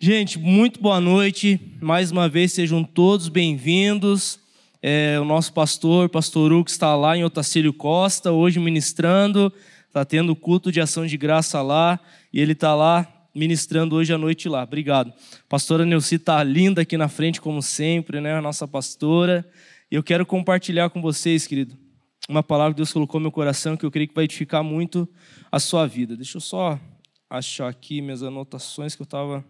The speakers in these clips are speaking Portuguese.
Gente, muito boa noite. Mais uma vez, sejam todos bem-vindos. É, o nosso pastor, pastor Hugo, está lá em Otacílio Costa, hoje ministrando. Está tendo culto de ação de graça lá. E ele está lá ministrando hoje à noite lá. Obrigado. Pastora Neuci está linda aqui na frente, como sempre, né? A nossa pastora. E eu quero compartilhar com vocês, querido, uma palavra que Deus colocou no meu coração que eu creio que vai edificar muito a sua vida. Deixa eu só achar aqui minhas anotações que eu estava.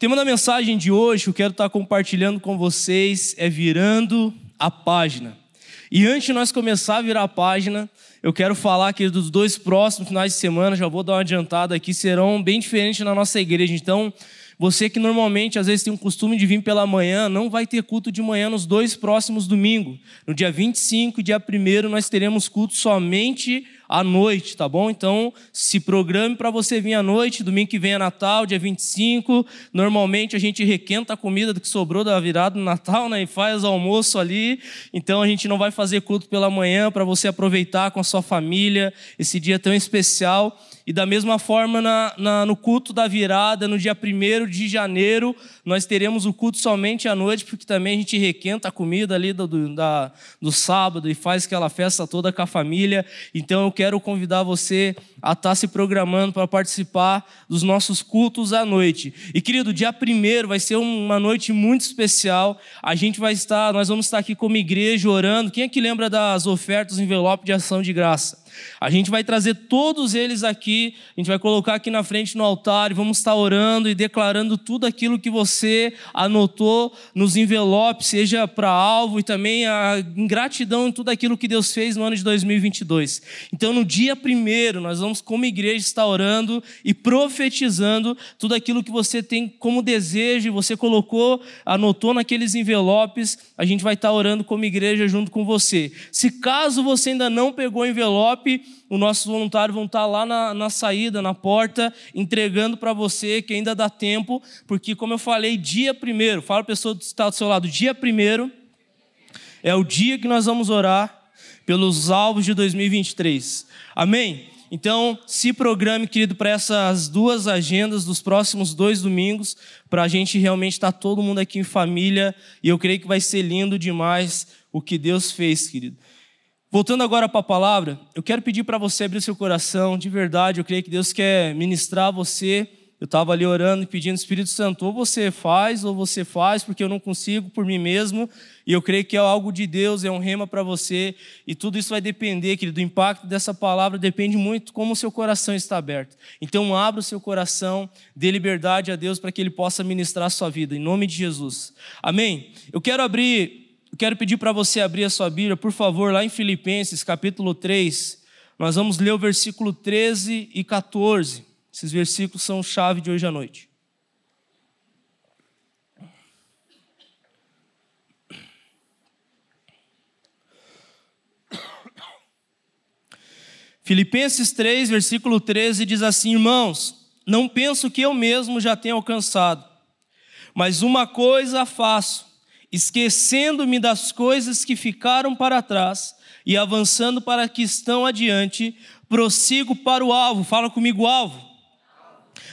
Tema da mensagem de hoje que eu quero estar compartilhando com vocês é virando a página. E antes de nós começar a virar a página, eu quero falar que dos dois próximos finais de semana, já vou dar uma adiantada aqui, serão bem diferentes na nossa igreja. Então, você que normalmente às vezes tem um costume de vir pela manhã, não vai ter culto de manhã nos dois próximos domingos. No dia 25 e dia 1 nós teremos culto somente à noite, tá bom? Então, se programe para você vir à noite, domingo que vem é Natal, dia 25. Normalmente a gente requenta a comida do que sobrou da virada do Natal, né? E faz almoço ali. Então a gente não vai fazer culto pela manhã para você aproveitar com a sua família esse dia tão especial. E da mesma forma, na, na, no culto da virada, no dia 1 de janeiro, nós teremos o culto somente à noite, porque também a gente requenta a comida ali do, do, da, do sábado e faz aquela festa toda com a família. Então eu quero convidar você a estar tá se programando para participar dos nossos cultos à noite. E querido, dia 1 vai ser uma noite muito especial. A gente vai estar, nós vamos estar aqui como igreja orando. Quem é que lembra das ofertas envelope de ação de graça? A gente vai trazer todos eles aqui, a gente vai colocar aqui na frente no altar e vamos estar orando e declarando tudo aquilo que você anotou nos envelopes, seja para alvo e também a ingratidão em tudo aquilo que Deus fez no ano de 2022. Então, no dia primeiro, nós vamos, como igreja, estar orando e profetizando tudo aquilo que você tem como desejo, você colocou, anotou naqueles envelopes, a gente vai estar orando como igreja junto com você. Se caso você ainda não pegou o envelope, envelope, os nossos voluntários vão estar lá na, na saída, na porta, entregando para você, que ainda dá tempo, porque, como eu falei, dia primeiro, fala a pessoa que está do seu lado, dia primeiro é o dia que nós vamos orar pelos alvos de 2023. Amém? Então, se programe, querido, para essas duas agendas dos próximos dois domingos, para a gente realmente estar todo mundo aqui em família, e eu creio que vai ser lindo demais o que Deus fez, querido. Voltando agora para a palavra, eu quero pedir para você abrir seu coração, de verdade, eu creio que Deus quer ministrar a você. Eu estava ali orando e pedindo Espírito Santo, ou você faz, ou você faz, porque eu não consigo por mim mesmo, e eu creio que é algo de Deus, é um rema para você, e tudo isso vai depender, querido, do impacto dessa palavra depende muito como o seu coração está aberto. Então, abra o seu coração, dê liberdade a Deus para que Ele possa ministrar a sua vida, em nome de Jesus. Amém? Eu quero abrir quero pedir para você abrir a sua Bíblia, por favor, lá em Filipenses, capítulo 3. Nós vamos ler o versículo 13 e 14. Esses versículos são chave de hoje à noite. Filipenses 3, versículo 13 diz assim: Irmãos, não penso que eu mesmo já tenha alcançado, mas uma coisa faço esquecendo-me das coisas que ficaram para trás e avançando para que estão adiante, prossigo para o alvo. Fala comigo, alvo.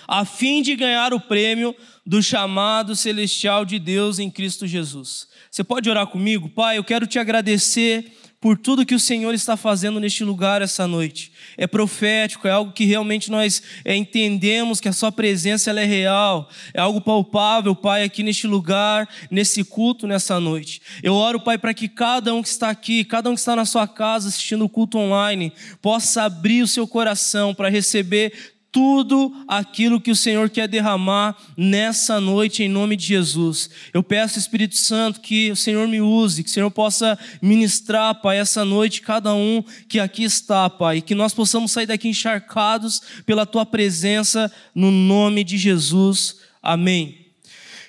A fim de ganhar o prêmio do chamado celestial de Deus em Cristo Jesus. Você pode orar comigo? Pai, eu quero te agradecer por tudo que o Senhor está fazendo neste lugar essa noite. É profético, é algo que realmente nós é, entendemos que a Sua presença ela é real, é algo palpável, Pai, aqui neste lugar, nesse culto, nessa noite. Eu oro, Pai, para que cada um que está aqui, cada um que está na sua casa assistindo o culto online, possa abrir o seu coração para receber tudo aquilo que o Senhor quer derramar nessa noite em nome de Jesus. Eu peço, Espírito Santo, que o Senhor me use, que o Senhor possa ministrar, Pai, essa noite cada um que aqui está, Pai, que nós possamos sair daqui encharcados pela tua presença no nome de Jesus. Amém.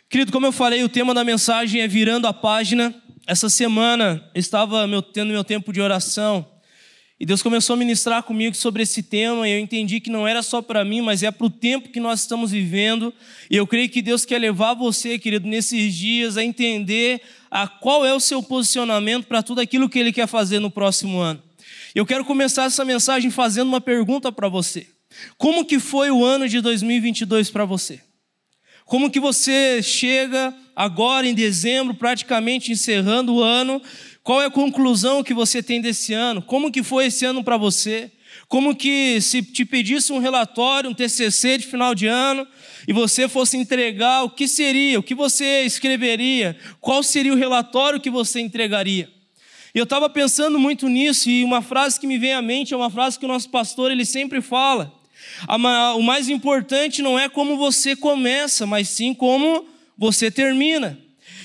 Querido, como eu falei, o tema da mensagem é virando a página. Essa semana eu estava tendo meu tempo de oração e Deus começou a ministrar comigo sobre esse tema, e eu entendi que não era só para mim, mas é para o tempo que nós estamos vivendo. E eu creio que Deus quer levar você, querido, nesses dias a entender a qual é o seu posicionamento para tudo aquilo que Ele quer fazer no próximo ano. Eu quero começar essa mensagem fazendo uma pergunta para você. Como que foi o ano de 2022 para você? Como que você chega agora em dezembro, praticamente encerrando o ano? Qual é a conclusão que você tem desse ano? Como que foi esse ano para você? Como que se te pedisse um relatório, um TCC de final de ano, e você fosse entregar, o que seria? O que você escreveria? Qual seria o relatório que você entregaria? E eu estava pensando muito nisso, e uma frase que me vem à mente é uma frase que o nosso pastor ele sempre fala. O mais importante não é como você começa, mas sim como você termina.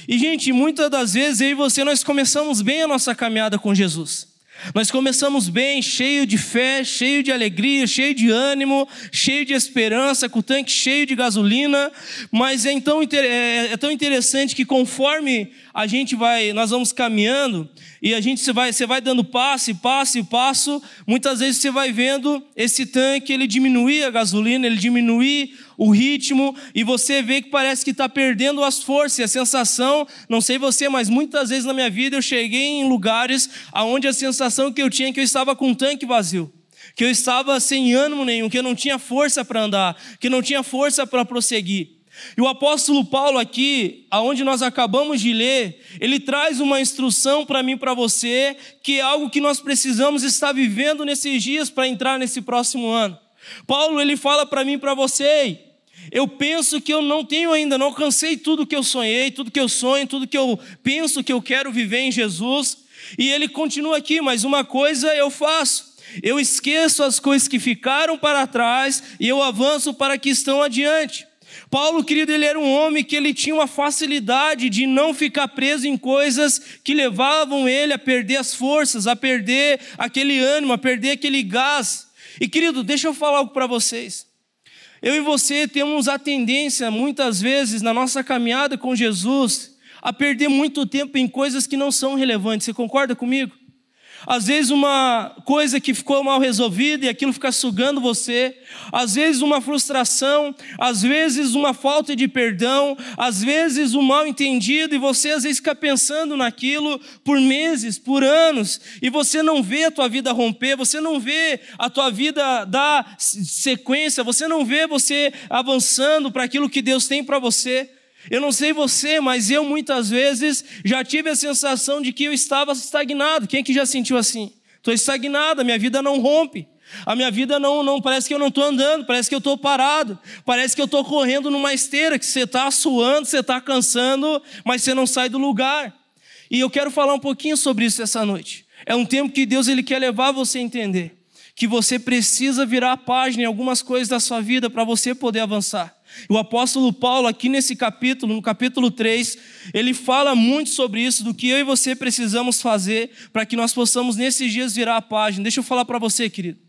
E, gente, muitas das vezes eu e você nós começamos bem a nossa caminhada com Jesus. Nós começamos bem, cheio de fé, cheio de alegria, cheio de ânimo, cheio de esperança, com o tanque cheio de gasolina, mas é, então, é, é tão interessante que conforme a gente vai, nós vamos caminhando e a gente vai, você vai dando passo passo passo, muitas vezes você vai vendo esse tanque ele diminuir a gasolina, ele diminuir o ritmo e você vê que parece que está perdendo as forças, e a sensação, não sei você, mas muitas vezes na minha vida eu cheguei em lugares aonde a sensação que eu tinha é que eu estava com um tanque vazio que eu estava sem ânimo nenhum, que eu não tinha força para andar, que não tinha força para prosseguir. E o apóstolo Paulo aqui, aonde nós acabamos de ler, ele traz uma instrução para mim para você, que é algo que nós precisamos estar vivendo nesses dias para entrar nesse próximo ano. Paulo ele fala para mim para você, eu penso que eu não tenho ainda, não alcancei tudo que eu sonhei, tudo que eu sonho, tudo que eu penso que eu quero viver em Jesus. E ele continua aqui, mas uma coisa eu faço. Eu esqueço as coisas que ficaram para trás e eu avanço para que estão adiante. Paulo, querido, ele era um homem que ele tinha uma facilidade de não ficar preso em coisas que levavam ele a perder as forças, a perder aquele ânimo, a perder aquele gás. E querido, deixa eu falar algo para vocês. Eu e você temos a tendência, muitas vezes, na nossa caminhada com Jesus, a perder muito tempo em coisas que não são relevantes. Você concorda comigo? Às vezes uma coisa que ficou mal resolvida e aquilo fica sugando você. Às vezes uma frustração, às vezes uma falta de perdão, às vezes um mal entendido e você às vezes fica pensando naquilo por meses, por anos, e você não vê a tua vida romper, você não vê a tua vida dar sequência, você não vê você avançando para aquilo que Deus tem para você. Eu não sei você, mas eu muitas vezes já tive a sensação de que eu estava estagnado. Quem é que já sentiu assim? Estou estagnado, a minha vida não rompe. A minha vida não, não parece que eu não estou andando, parece que eu estou parado, parece que eu estou correndo numa esteira, que você está suando, você está cansando, mas você não sai do lugar. E eu quero falar um pouquinho sobre isso essa noite. É um tempo que Deus ele quer levar você a entender que você precisa virar a página em algumas coisas da sua vida para você poder avançar. O apóstolo Paulo, aqui nesse capítulo, no capítulo 3, ele fala muito sobre isso, do que eu e você precisamos fazer para que nós possamos nesses dias virar a página. Deixa eu falar para você, querido.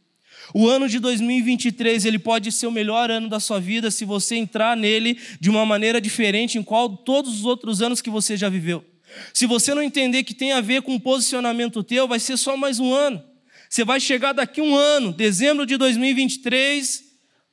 O ano de 2023, ele pode ser o melhor ano da sua vida se você entrar nele de uma maneira diferente em qual todos os outros anos que você já viveu. Se você não entender que tem a ver com o posicionamento teu, vai ser só mais um ano. Você vai chegar daqui um ano, dezembro de 2023,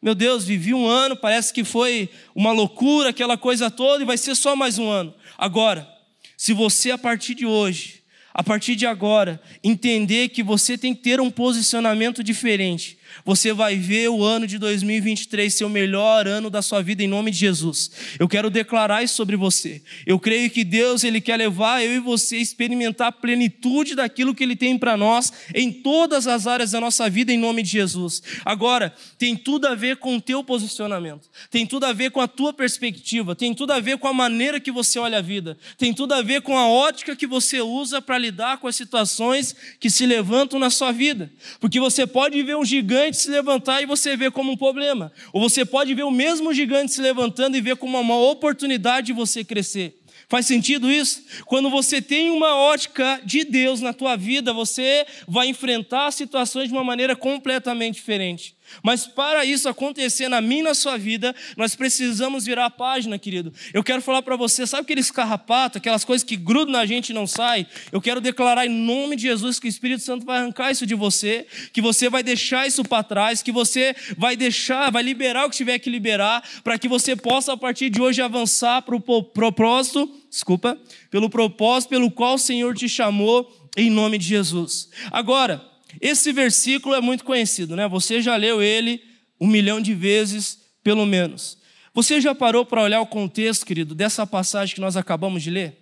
meu Deus, vivi um ano, parece que foi uma loucura, aquela coisa toda, e vai ser só mais um ano. Agora, se você a partir de hoje, a partir de agora, entender que você tem que ter um posicionamento diferente, você vai ver o ano de 2023 ser o melhor ano da sua vida em nome de Jesus. Eu quero declarar isso sobre você. Eu creio que Deus ele quer levar eu e você a experimentar a plenitude daquilo que ele tem para nós em todas as áreas da nossa vida em nome de Jesus. Agora, tem tudo a ver com o teu posicionamento. Tem tudo a ver com a tua perspectiva, tem tudo a ver com a maneira que você olha a vida. Tem tudo a ver com a ótica que você usa para lidar com as situações que se levantam na sua vida. Porque você pode ver um gigante gigante se levantar e você vê como um problema. Ou você pode ver o mesmo gigante se levantando e ver como uma oportunidade de você crescer. Faz sentido isso? Quando você tem uma ótica de Deus na tua vida, você vai enfrentar situações de uma maneira completamente diferente. Mas para isso acontecer na minha e na sua vida, nós precisamos virar a página, querido. Eu quero falar para você, sabe aqueles carrapatos, aquelas coisas que grudam na gente e não saem? Eu quero declarar em nome de Jesus que o Espírito Santo vai arrancar isso de você, que você vai deixar isso para trás, que você vai deixar, vai liberar o que tiver que liberar, para que você possa a partir de hoje avançar para o propósito, desculpa, pelo propósito pelo qual o Senhor te chamou em nome de Jesus. Agora, esse versículo é muito conhecido, né? Você já leu ele um milhão de vezes, pelo menos. Você já parou para olhar o contexto, querido, dessa passagem que nós acabamos de ler?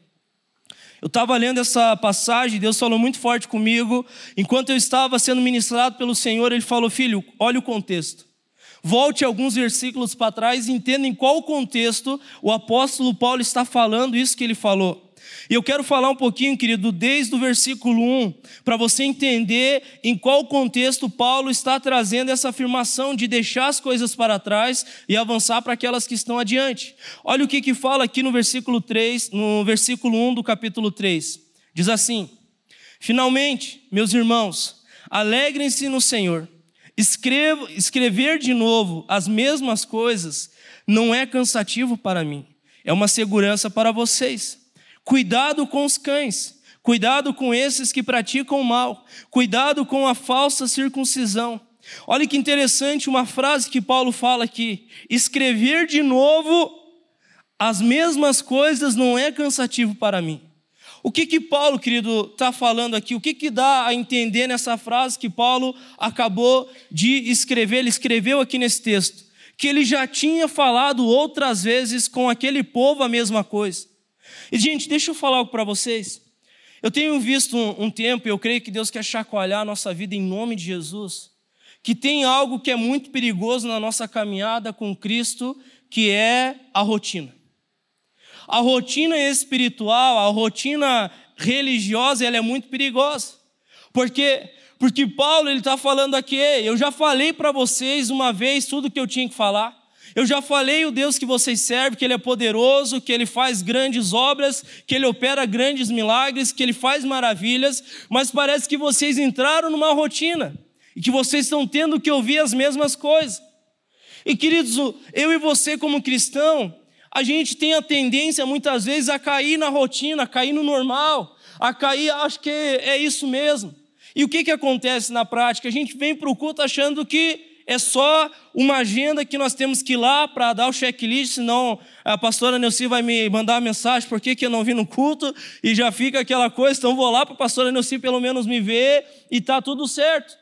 Eu estava lendo essa passagem, Deus falou muito forte comigo. Enquanto eu estava sendo ministrado pelo Senhor, Ele falou: Filho, olha o contexto. Volte alguns versículos para trás e entenda em qual contexto o apóstolo Paulo está falando isso que ele falou. E eu quero falar um pouquinho, querido, desde o versículo 1, para você entender em qual contexto Paulo está trazendo essa afirmação de deixar as coisas para trás e avançar para aquelas que estão adiante. Olha o que, que fala aqui no versículo 3, no versículo 1 do capítulo 3. Diz assim: Finalmente, meus irmãos, alegrem-se no Senhor. Escrevo, escrever de novo as mesmas coisas não é cansativo para mim, é uma segurança para vocês. Cuidado com os cães, cuidado com esses que praticam o mal, cuidado com a falsa circuncisão. Olha que interessante uma frase que Paulo fala aqui: escrever de novo as mesmas coisas não é cansativo para mim. O que que Paulo, querido, está falando aqui? O que que dá a entender nessa frase que Paulo acabou de escrever? Ele escreveu aqui nesse texto que ele já tinha falado outras vezes com aquele povo a mesma coisa. E, gente, deixa eu falar algo para vocês. Eu tenho visto um, um tempo, e eu creio que Deus quer chacoalhar a nossa vida em nome de Jesus, que tem algo que é muito perigoso na nossa caminhada com Cristo, que é a rotina. A rotina espiritual, a rotina religiosa, ela é muito perigosa. Porque porque Paulo ele está falando aqui, eu já falei para vocês uma vez tudo que eu tinha que falar. Eu já falei o Deus que vocês servem, que Ele é poderoso, que Ele faz grandes obras, que Ele opera grandes milagres, que Ele faz maravilhas, mas parece que vocês entraram numa rotina e que vocês estão tendo que ouvir as mesmas coisas. E queridos, eu e você, como cristão, a gente tem a tendência muitas vezes a cair na rotina, a cair no normal, a cair, acho que é isso mesmo. E o que, que acontece na prática? A gente vem para o culto achando que é só uma agenda que nós temos que ir lá para dar o checklist, senão a pastora Nelci vai me mandar uma mensagem por que, eu não vim no culto, e já fica aquela coisa, então vou lá para a pastora Nelci pelo menos me ver e está tudo certo.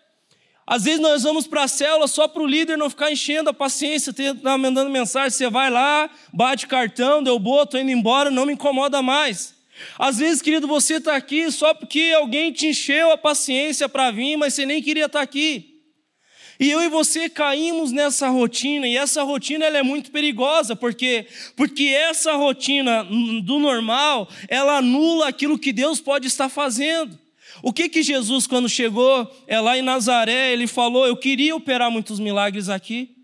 Às vezes nós vamos para a célula só para o líder não ficar enchendo a paciência, tá mandando mensagem, você vai lá, bate cartão, deu boa, estou indo embora, não me incomoda mais. Às vezes, querido, você está aqui só porque alguém te encheu a paciência para vir, mas você nem queria estar tá aqui. E eu e você caímos nessa rotina, e essa rotina ela é muito perigosa, porque porque essa rotina do normal, ela anula aquilo que Deus pode estar fazendo. O que que Jesus quando chegou é lá em Nazaré, ele falou: "Eu queria operar muitos milagres aqui,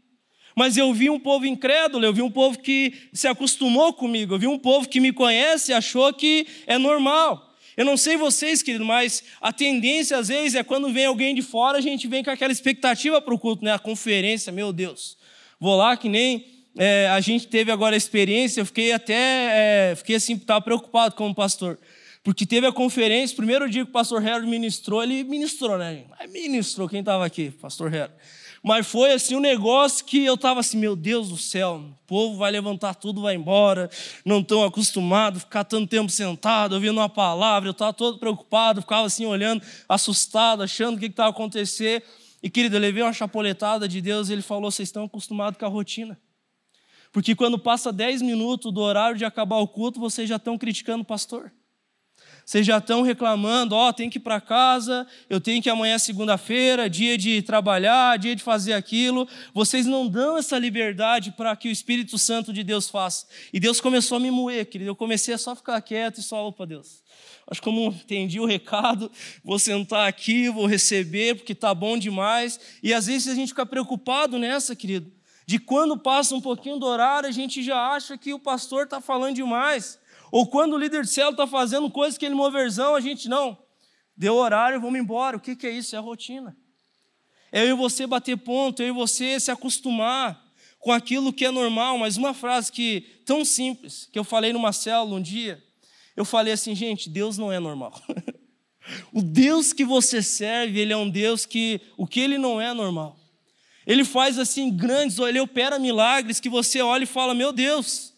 mas eu vi um povo incrédulo, eu vi um povo que se acostumou comigo, eu vi um povo que me conhece e achou que é normal. Eu não sei vocês, querido, mas a tendência às vezes é quando vem alguém de fora, a gente vem com aquela expectativa para o culto, né? A conferência, meu Deus. Vou lá que nem é, a gente teve agora a experiência, eu fiquei até, é, fiquei assim, estava preocupado como pastor. Porque teve a conferência, primeiro dia que o pastor Harold ministrou, ele ministrou, né? Ministrou, quem estava aqui? Pastor Harold. Mas foi assim um negócio que eu estava assim, meu Deus do céu, o povo vai levantar tudo, vai embora, não estão acostumados ficar tanto tempo sentado, ouvindo uma palavra, eu estava todo preocupado, ficava assim olhando, assustado, achando o que estava acontecendo. E querido, eu levei uma chapoletada de Deus e ele falou: vocês estão acostumados com a rotina. Porque quando passa 10 minutos do horário de acabar o culto, vocês já estão criticando o pastor. Vocês já estão reclamando, ó, oh, tem que ir para casa, eu tenho que amanhã segunda-feira, dia de trabalhar, dia de fazer aquilo. Vocês não dão essa liberdade para que o Espírito Santo de Deus faça. E Deus começou a me moer, querido. Eu comecei a só ficar quieto e só, opa, Deus. Acho que como entendi o recado, vou sentar aqui, vou receber, porque tá bom demais. E às vezes a gente fica preocupado nessa, querido, de quando passa um pouquinho do horário, a gente já acha que o pastor está falando demais. Ou quando o líder de célula está fazendo coisas que ele moverzão, a gente não. Deu horário, vamos embora. O que, que é isso? É a rotina. É eu e você bater ponto, eu e você se acostumar com aquilo que é normal. Mas uma frase que tão simples, que eu falei numa célula um dia, eu falei assim, gente, Deus não é normal. o Deus que você serve, ele é um Deus que o que ele não é normal. Ele faz assim grandes, ele opera milagres que você olha e fala: "Meu Deus,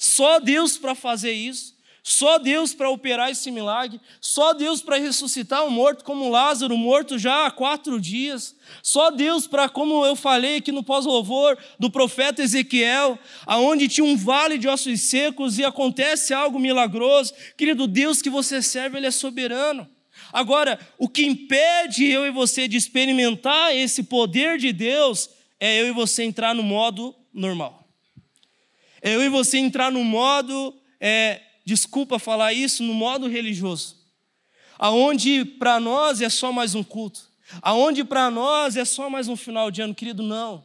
só Deus para fazer isso. Só Deus para operar esse milagre, só Deus para ressuscitar um morto como Lázaro, morto já há quatro dias, só Deus para, como eu falei aqui no pós-louvor do profeta Ezequiel, aonde tinha um vale de ossos secos e acontece algo milagroso. Querido, Deus que você serve, Ele é soberano. Agora, o que impede eu e você de experimentar esse poder de Deus é eu e você entrar no modo normal. É eu e você entrar no modo é, desculpa falar isso, no modo religioso, aonde para nós é só mais um culto, aonde para nós é só mais um final de ano, querido, não.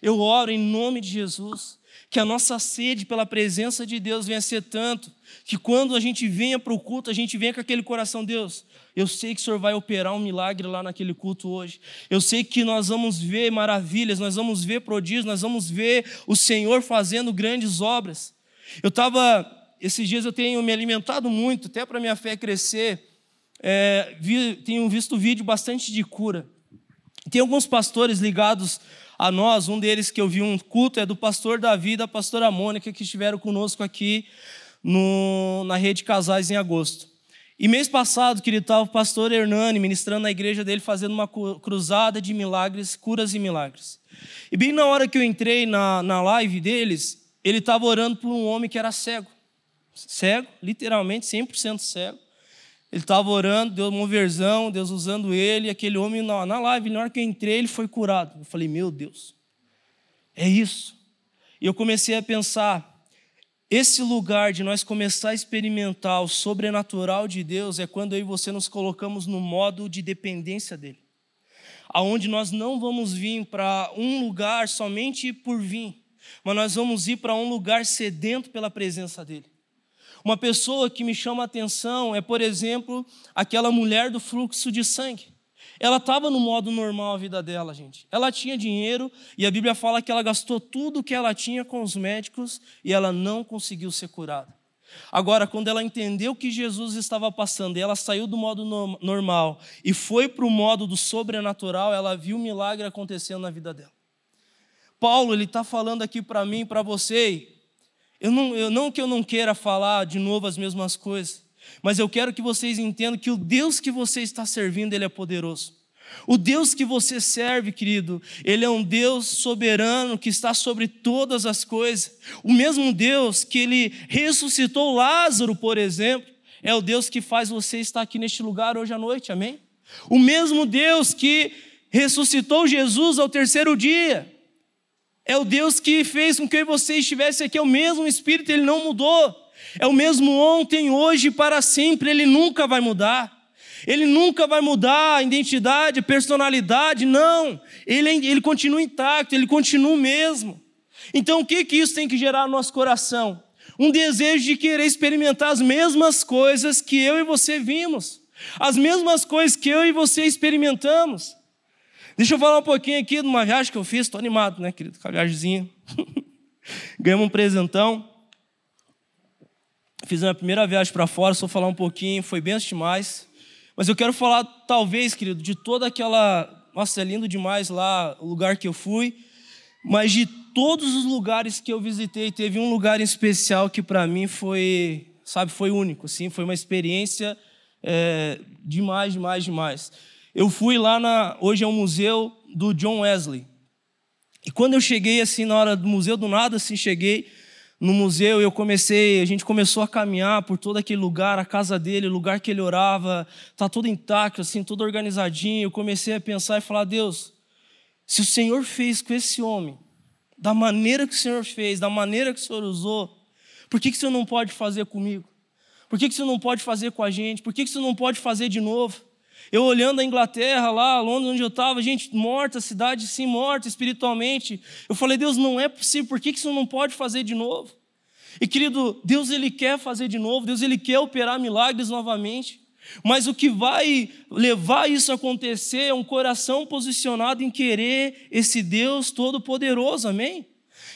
Eu oro em nome de Jesus, que a nossa sede pela presença de Deus venha ser tanto, que quando a gente venha para o culto, a gente venha com aquele coração, Deus, eu sei que o Senhor vai operar um milagre lá naquele culto hoje. Eu sei que nós vamos ver maravilhas, nós vamos ver prodígios, nós vamos ver o Senhor fazendo grandes obras. Eu estava esses dias eu tenho me alimentado muito, até para minha fé crescer. É, vi, tenho visto vídeo bastante de cura. Tem alguns pastores ligados a nós, um deles que eu vi um culto é do pastor Davi e da pastora Mônica, que estiveram conosco aqui no, na rede Casais em agosto. E mês passado, querido, estava o pastor Hernani ministrando na igreja dele, fazendo uma cruzada de milagres, curas e milagres. E bem na hora que eu entrei na, na live deles, ele estava orando por um homem que era cego cego, literalmente 100% cego. Ele estava orando, deu uma versão, Deus usando ele, e aquele homem na, na live, na hora que eu entrei, ele foi curado. Eu falei, meu Deus, é isso. E eu comecei a pensar, esse lugar de nós começar a experimentar o sobrenatural de Deus é quando e você nos colocamos no modo de dependência dele. Aonde nós não vamos vir para um lugar somente por vir, mas nós vamos ir para um lugar sedento pela presença dele. Uma pessoa que me chama a atenção é, por exemplo, aquela mulher do fluxo de sangue. Ela estava no modo normal a vida dela, gente. Ela tinha dinheiro e a Bíblia fala que ela gastou tudo o que ela tinha com os médicos e ela não conseguiu ser curada. Agora, quando ela entendeu que Jesus estava passando e ela saiu do modo normal e foi para o modo do sobrenatural, ela viu o milagre acontecendo na vida dela. Paulo, ele está falando aqui para mim, para você, eu não, eu, não que eu não queira falar de novo as mesmas coisas, mas eu quero que vocês entendam que o Deus que você está servindo, Ele é poderoso. O Deus que você serve, querido, Ele é um Deus soberano que está sobre todas as coisas. O mesmo Deus que Ele ressuscitou Lázaro, por exemplo, é o Deus que faz você estar aqui neste lugar hoje à noite, amém? O mesmo Deus que ressuscitou Jesus ao terceiro dia, é o Deus que fez com que você estivesse aqui, é o mesmo Espírito, ele não mudou. É o mesmo ontem, hoje e para sempre, ele nunca vai mudar. Ele nunca vai mudar a identidade, a personalidade, não. Ele, ele continua intacto, ele continua o mesmo. Então, o que, que isso tem que gerar no nosso coração? Um desejo de querer experimentar as mesmas coisas que eu e você vimos, as mesmas coisas que eu e você experimentamos. Deixa eu falar um pouquinho aqui de uma viagem que eu fiz, estou animado, né, querido, com a viagemzinha. Ganhamos um presentão. Fiz a minha primeira viagem para fora, só falar um pouquinho, foi bem demais. Mas eu quero falar, talvez, querido, de toda aquela. Nossa, é lindo demais lá o lugar que eu fui. Mas de todos os lugares que eu visitei, teve um lugar em especial que para mim foi, sabe, foi único. Assim, foi uma experiência é, demais, demais, demais. Eu fui lá na. Hoje é um museu do John Wesley. E quando eu cheguei assim na hora do museu, do nada assim cheguei no museu, eu comecei, a gente começou a caminhar por todo aquele lugar, a casa dele, o lugar que ele orava, tá tudo intacto assim, tudo organizadinho. Eu comecei a pensar e falar: "Deus, se o Senhor fez com esse homem, da maneira que o Senhor fez, da maneira que o Senhor usou, por que que o Senhor não pode fazer comigo? Por que que o Senhor não pode fazer com a gente? Por que que o Senhor não pode fazer de novo?" Eu olhando a Inglaterra, lá, Londres, onde eu estava, gente morta, cidade sim morta espiritualmente. Eu falei, Deus, não é possível, por que isso não pode fazer de novo? E querido, Deus ele quer fazer de novo, Deus ele quer operar milagres novamente. Mas o que vai levar isso a acontecer é um coração posicionado em querer esse Deus todo-poderoso, amém?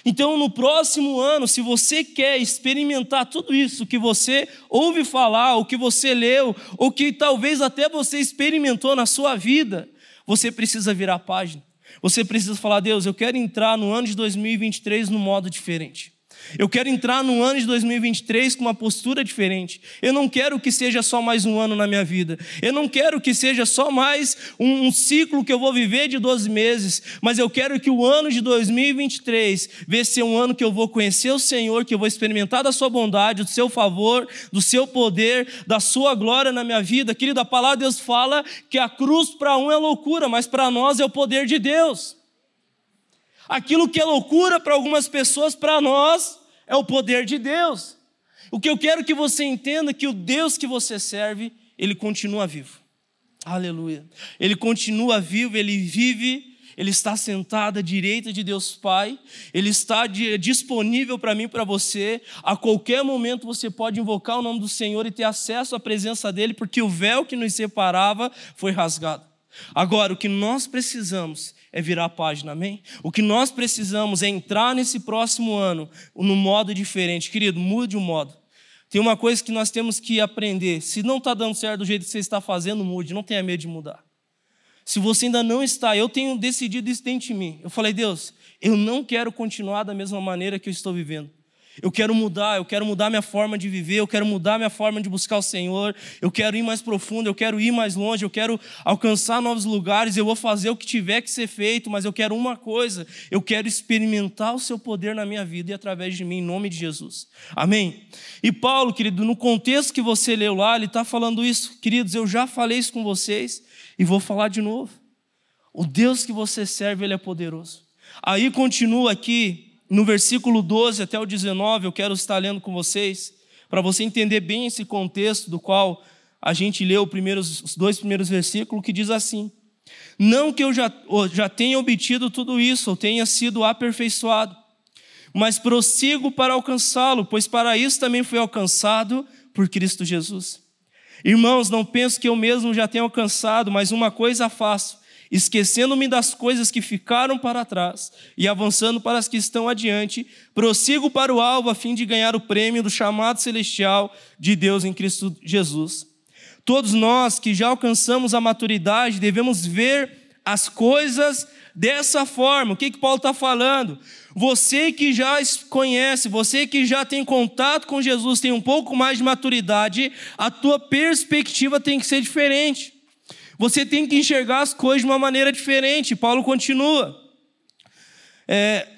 Então, no próximo ano, se você quer experimentar tudo isso que você ouve falar, o que você leu, ou que talvez até você experimentou na sua vida, você precisa virar página. Você precisa falar: Deus, eu quero entrar no ano de 2023 no modo diferente. Eu quero entrar no ano de 2023 com uma postura diferente. Eu não quero que seja só mais um ano na minha vida. Eu não quero que seja só mais um, um ciclo que eu vou viver de 12 meses. Mas eu quero que o ano de 2023 venha ser um ano que eu vou conhecer o Senhor, que eu vou experimentar da Sua bondade, do Seu favor, do Seu poder, da Sua glória na minha vida. Querido, a palavra de Deus fala que a cruz para um é loucura, mas para nós é o poder de Deus. Aquilo que é loucura para algumas pessoas, para nós é o poder de Deus. O que eu quero que você entenda é que o Deus que você serve, ele continua vivo. Aleluia. Ele continua vivo, ele vive, ele está sentado à direita de Deus Pai, ele está disponível para mim para você. A qualquer momento você pode invocar o nome do Senhor e ter acesso à presença dele, porque o véu que nos separava foi rasgado. Agora, o que nós precisamos é virar a página, amém? O que nós precisamos é entrar nesse próximo ano no modo diferente. Querido, mude o modo. Tem uma coisa que nós temos que aprender. Se não está dando certo do jeito que você está fazendo, mude. Não tenha medo de mudar. Se você ainda não está, eu tenho decidido isso dentro de mim. Eu falei, Deus, eu não quero continuar da mesma maneira que eu estou vivendo. Eu quero mudar, eu quero mudar minha forma de viver, eu quero mudar minha forma de buscar o Senhor, eu quero ir mais profundo, eu quero ir mais longe, eu quero alcançar novos lugares, eu vou fazer o que tiver que ser feito, mas eu quero uma coisa, eu quero experimentar o seu poder na minha vida e através de mim, em nome de Jesus. Amém? E Paulo, querido, no contexto que você leu lá, ele está falando isso, queridos, eu já falei isso com vocês e vou falar de novo. O Deus que você serve, ele é poderoso. Aí continua aqui no versículo 12 até o 19, eu quero estar lendo com vocês, para você entender bem esse contexto do qual a gente leu primeiros, os dois primeiros versículos, que diz assim: Não que eu já, já tenha obtido tudo isso, ou tenha sido aperfeiçoado, mas prossigo para alcançá-lo, pois para isso também fui alcançado por Cristo Jesus. Irmãos, não penso que eu mesmo já tenha alcançado, mas uma coisa faço esquecendo-me das coisas que ficaram para trás e avançando para as que estão adiante, prossigo para o alvo a fim de ganhar o prêmio do chamado celestial de Deus em Cristo Jesus. Todos nós que já alcançamos a maturidade devemos ver as coisas dessa forma. O que, que Paulo está falando? Você que já conhece, você que já tem contato com Jesus, tem um pouco mais de maturidade, a tua perspectiva tem que ser diferente. Você tem que enxergar as coisas de uma maneira diferente. Paulo continua. É,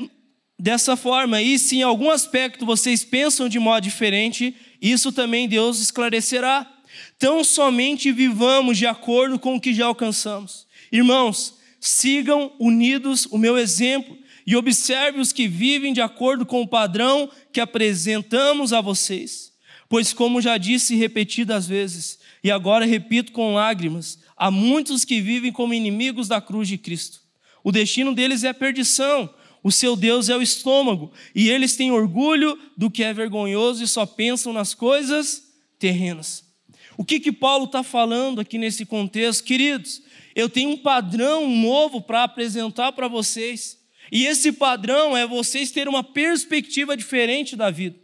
dessa forma, e se em algum aspecto vocês pensam de modo diferente, isso também Deus esclarecerá. Tão somente vivamos de acordo com o que já alcançamos. Irmãos, sigam unidos o meu exemplo e observe os que vivem de acordo com o padrão que apresentamos a vocês. Pois, como já disse repetidas vezes, e agora repito com lágrimas, há muitos que vivem como inimigos da cruz de Cristo. O destino deles é a perdição, o seu Deus é o estômago, e eles têm orgulho do que é vergonhoso e só pensam nas coisas terrenas. O que que Paulo está falando aqui nesse contexto, queridos? Eu tenho um padrão novo para apresentar para vocês, e esse padrão é vocês terem uma perspectiva diferente da vida.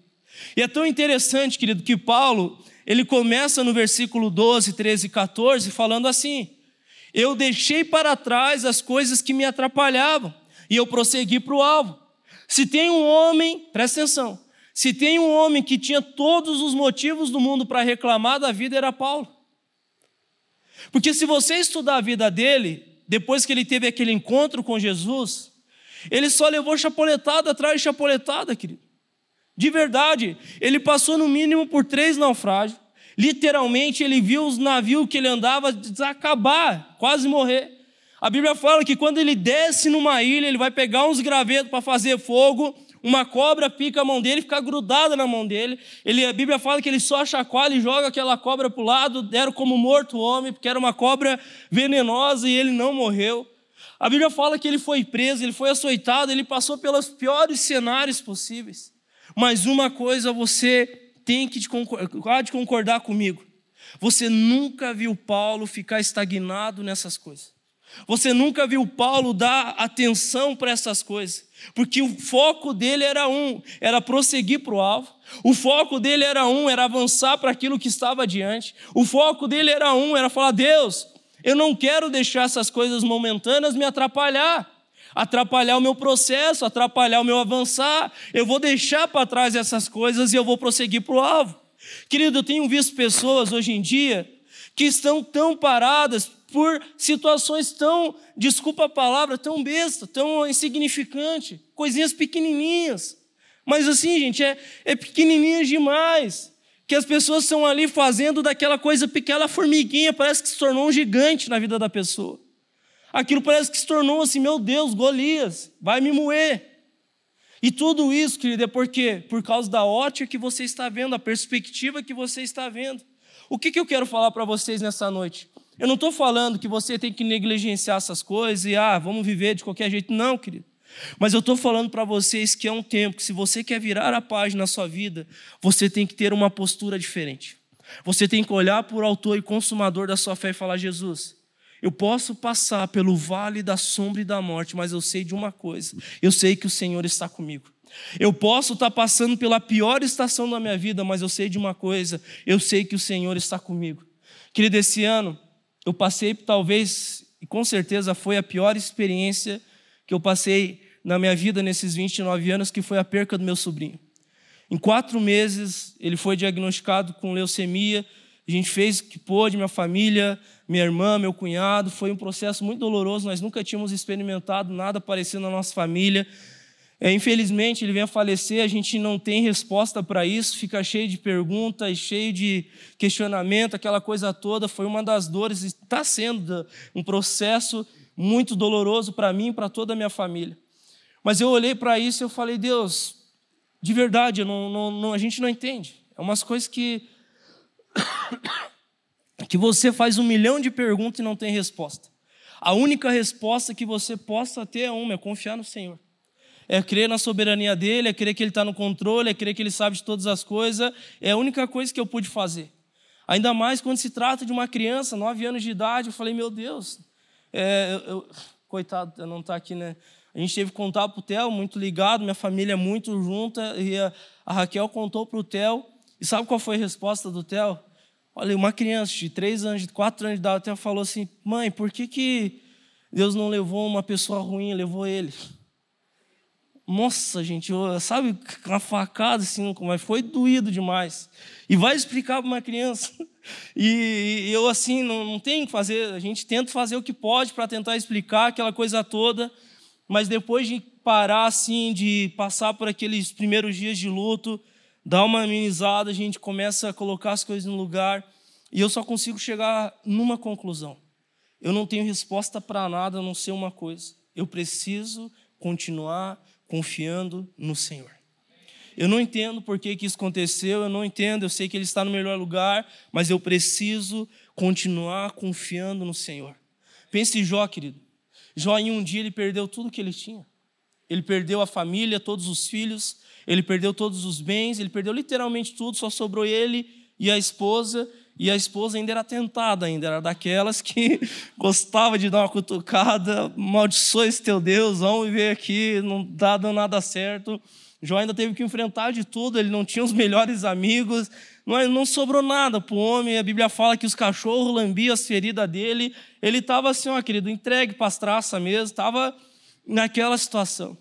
E é tão interessante, querido, que Paulo ele começa no versículo 12, 13 e 14 falando assim: Eu deixei para trás as coisas que me atrapalhavam e eu prossegui para o alvo. Se tem um homem, presta atenção, se tem um homem que tinha todos os motivos do mundo para reclamar da vida, era Paulo. Porque se você estudar a vida dele, depois que ele teve aquele encontro com Jesus, ele só levou chapoletada atrás de chapoletada, querido. De verdade, ele passou no mínimo por três naufrágios. Literalmente, ele viu os navios que ele andava desacabar, quase morrer. A Bíblia fala que quando ele desce numa ilha, ele vai pegar uns gravetos para fazer fogo, uma cobra pica a mão dele, fica grudada na mão dele. Ele, a Bíblia fala que ele só chacoalha e joga aquela cobra para o lado, deram como morto o homem, porque era uma cobra venenosa e ele não morreu. A Bíblia fala que ele foi preso, ele foi açoitado, ele passou pelos piores cenários possíveis. Mas uma coisa você tem que concordar, de concordar comigo. Você nunca viu Paulo ficar estagnado nessas coisas. Você nunca viu Paulo dar atenção para essas coisas. Porque o foco dele era um, era prosseguir para o alvo. O foco dele era um, era avançar para aquilo que estava adiante. O foco dele era um, era falar: Deus, eu não quero deixar essas coisas momentâneas me atrapalhar. Atrapalhar o meu processo, atrapalhar o meu avançar. Eu vou deixar para trás essas coisas e eu vou prosseguir para o alvo. Querido, eu tenho visto pessoas hoje em dia que estão tão paradas por situações tão, desculpa a palavra, tão besta, tão insignificante, coisinhas pequenininhas. Mas assim, gente, é, é pequenininhas demais. Que as pessoas estão ali fazendo daquela coisa pequena formiguinha, parece que se tornou um gigante na vida da pessoa. Aquilo parece que se tornou assim, meu Deus, Golias, vai me moer. E tudo isso, querido, é por quê? Por causa da ótica que você está vendo, a perspectiva que você está vendo. O que, que eu quero falar para vocês nessa noite? Eu não estou falando que você tem que negligenciar essas coisas e, ah, vamos viver de qualquer jeito. Não, querido. Mas eu estou falando para vocês que é um tempo que, se você quer virar a página na sua vida, você tem que ter uma postura diferente. Você tem que olhar o autor e consumador da sua fé e falar: Jesus, eu posso passar pelo vale da sombra e da morte, mas eu sei de uma coisa: eu sei que o Senhor está comigo. Eu posso estar passando pela pior estação da minha vida, mas eu sei de uma coisa: eu sei que o Senhor está comigo. Querido, esse ano eu passei, talvez, e com certeza foi a pior experiência que eu passei na minha vida nesses 29 anos, que foi a perca do meu sobrinho. Em quatro meses, ele foi diagnosticado com leucemia. A gente fez o que pôde, minha família, minha irmã, meu cunhado. Foi um processo muito doloroso, nós nunca tínhamos experimentado nada parecido na nossa família. É, infelizmente, ele vem a falecer, a gente não tem resposta para isso, fica cheio de perguntas, cheio de questionamento, aquela coisa toda. Foi uma das dores, está sendo um processo muito doloroso para mim e para toda a minha família. Mas eu olhei para isso e eu falei, Deus, de verdade, não, não, não, a gente não entende. É umas coisas que, que você faz um milhão de perguntas e não tem resposta. A única resposta que você possa ter é uma, é confiar no Senhor é crer na soberania dele, é crer que ele está no controle, é crer que ele sabe de todas as coisas. É a única coisa que eu pude fazer. Ainda mais quando se trata de uma criança, nove anos de idade, eu falei, meu Deus, é, eu, coitado, eu não está aqui, né? A gente teve que contar para o Theo, muito ligado, minha família é muito junta, e a, a Raquel contou para o Theo, e sabe qual foi a resposta do Theo? Olha, uma criança de três anos, de quatro anos de idade, Theo falou assim, mãe, por que, que Deus não levou uma pessoa ruim, levou ele? Nossa, gente, sabe, uma facada assim, mas foi doído demais. E vai explicar para uma criança. E, eu, assim, não, não tem que fazer, a gente tenta fazer o que pode para tentar explicar aquela coisa toda, mas depois de parar, assim, de passar por aqueles primeiros dias de luto, dar uma amenizada, a gente começa a colocar as coisas no lugar, e eu só consigo chegar numa conclusão. Eu não tenho resposta para nada a não ser uma coisa. Eu preciso continuar confiando no Senhor. Eu não entendo por que, que isso aconteceu, eu não entendo, eu sei que Ele está no melhor lugar, mas eu preciso continuar confiando no Senhor. Pense em Jó, querido. Jó, em um dia, ele perdeu tudo que ele tinha. Ele perdeu a família, todos os filhos, ele perdeu todos os bens, ele perdeu literalmente tudo, só sobrou ele e a esposa, e a esposa ainda era tentada, ainda era daquelas que gostava de dar uma cutucada, maldiçoa esse teu Deus, vamos viver aqui, não está dando nada certo. Jó ainda teve que enfrentar de tudo, ele não tinha os melhores amigos, não, não sobrou nada para o homem. A Bíblia fala que os cachorros lambiam as feridas dele. Ele estava assim, ó, querido, entregue para as traças mesmo, estava naquela situação.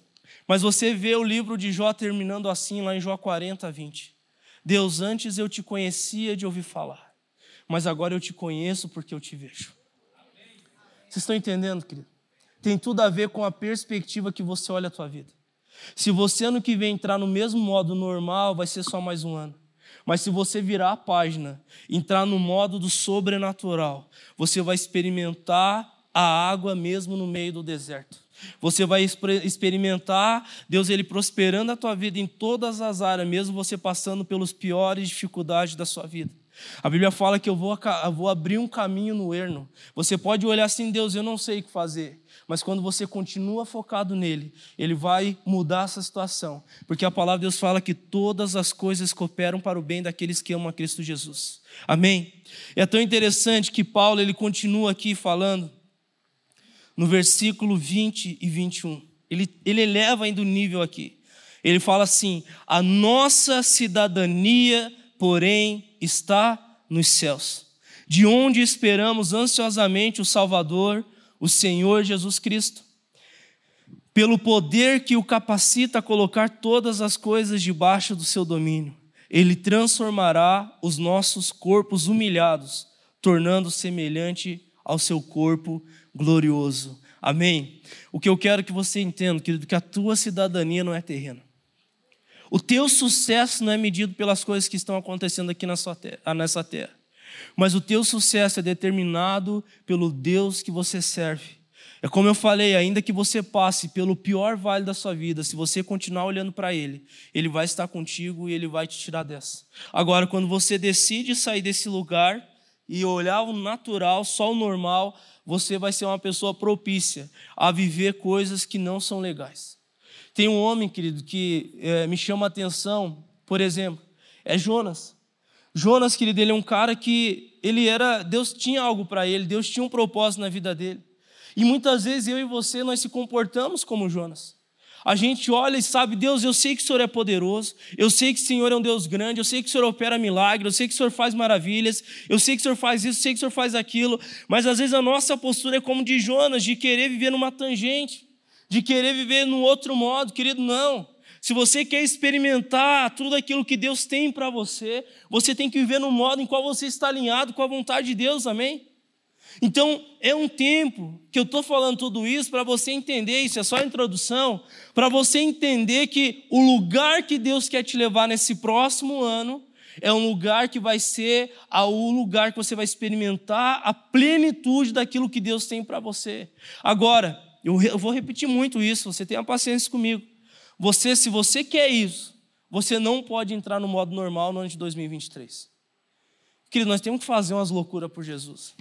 Mas você vê o livro de Jó terminando assim, lá em Jó 40, 20. Deus, antes eu te conhecia de ouvir falar mas agora eu te conheço porque eu te vejo. Vocês estão entendendo, querido? Tem tudo a ver com a perspectiva que você olha a tua vida. Se você ano que vem entrar no mesmo modo normal, vai ser só mais um ano. Mas se você virar a página, entrar no modo do sobrenatural, você vai experimentar a água mesmo no meio do deserto. Você vai experimentar Deus ele prosperando a tua vida em todas as áreas, mesmo você passando pelas piores dificuldades da sua vida. A Bíblia fala que eu vou, eu vou abrir um caminho no erno. Você pode olhar assim, Deus, eu não sei o que fazer. Mas quando você continua focado nele, ele vai mudar essa situação. Porque a palavra de Deus fala que todas as coisas cooperam para o bem daqueles que amam a Cristo Jesus. Amém? É tão interessante que Paulo ele continua aqui falando no versículo 20 e 21. Ele, ele eleva ainda o nível aqui. Ele fala assim: a nossa cidadania, porém, está nos céus, de onde esperamos ansiosamente o Salvador, o Senhor Jesus Cristo. pelo poder que o capacita a colocar todas as coisas debaixo do seu domínio. Ele transformará os nossos corpos humilhados, tornando semelhante ao seu corpo glorioso. Amém? O que eu quero que você entenda, querido, que a tua cidadania não é terrena. O teu sucesso não é medido pelas coisas que estão acontecendo aqui terra, nessa terra. Mas o teu sucesso é determinado pelo Deus que você serve. É como eu falei, ainda que você passe pelo pior vale da sua vida, se você continuar olhando para Ele, Ele vai estar contigo e Ele vai te tirar dessa. Agora, quando você decide sair desse lugar e olhar o natural, só o normal, você vai ser uma pessoa propícia a viver coisas que não são legais. Tem um homem, querido, que é, me chama a atenção, por exemplo, é Jonas. Jonas, querido, ele é um cara que ele era, Deus tinha algo para ele, Deus tinha um propósito na vida dele. E muitas vezes eu e você nós se comportamos como Jonas. A gente olha e sabe, Deus, eu sei que o Senhor é poderoso, eu sei que o Senhor é um Deus grande, eu sei que o Senhor opera milagres, eu sei que o Senhor faz maravilhas, eu sei que o Senhor faz isso, eu sei que o Senhor faz aquilo, mas às vezes a nossa postura é como de Jonas, de querer viver numa tangente, de querer viver num outro modo, querido, não. Se você quer experimentar tudo aquilo que Deus tem para você, você tem que viver no modo em qual você está alinhado com a vontade de Deus, amém? Então, é um tempo que eu estou falando tudo isso para você entender, isso é só a introdução, para você entender que o lugar que Deus quer te levar nesse próximo ano é um lugar que vai ser o lugar que você vai experimentar a plenitude daquilo que Deus tem para você. Agora, eu vou repetir muito isso, você tenha paciência comigo. Você, se você quer isso, você não pode entrar no modo normal no ano de 2023. Querido, nós temos que fazer umas loucuras por Jesus.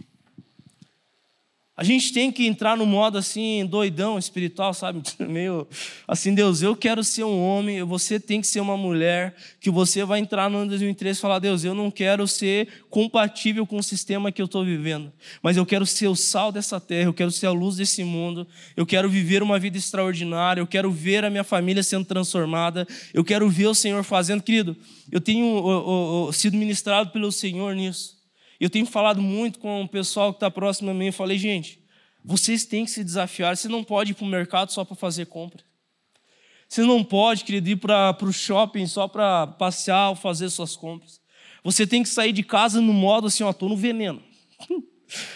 A gente tem que entrar no modo assim, doidão espiritual, sabe? Meio assim, Deus, eu quero ser um homem, você tem que ser uma mulher, que você vai entrar no ano 2013 e falar: Deus, eu não quero ser compatível com o sistema que eu estou vivendo, mas eu quero ser o sal dessa terra, eu quero ser a luz desse mundo, eu quero viver uma vida extraordinária, eu quero ver a minha família sendo transformada, eu quero ver o Senhor fazendo. Querido, eu tenho sido ministrado pelo Senhor nisso. Eu tenho falado muito com o pessoal que está próximo a mim. Eu falei, gente, vocês têm que se desafiar. Você não pode ir para o mercado só para fazer compra. Você não pode, querido, ir para o shopping só para passear ou fazer suas compras. Você tem que sair de casa no modo assim, ó, estou no veneno.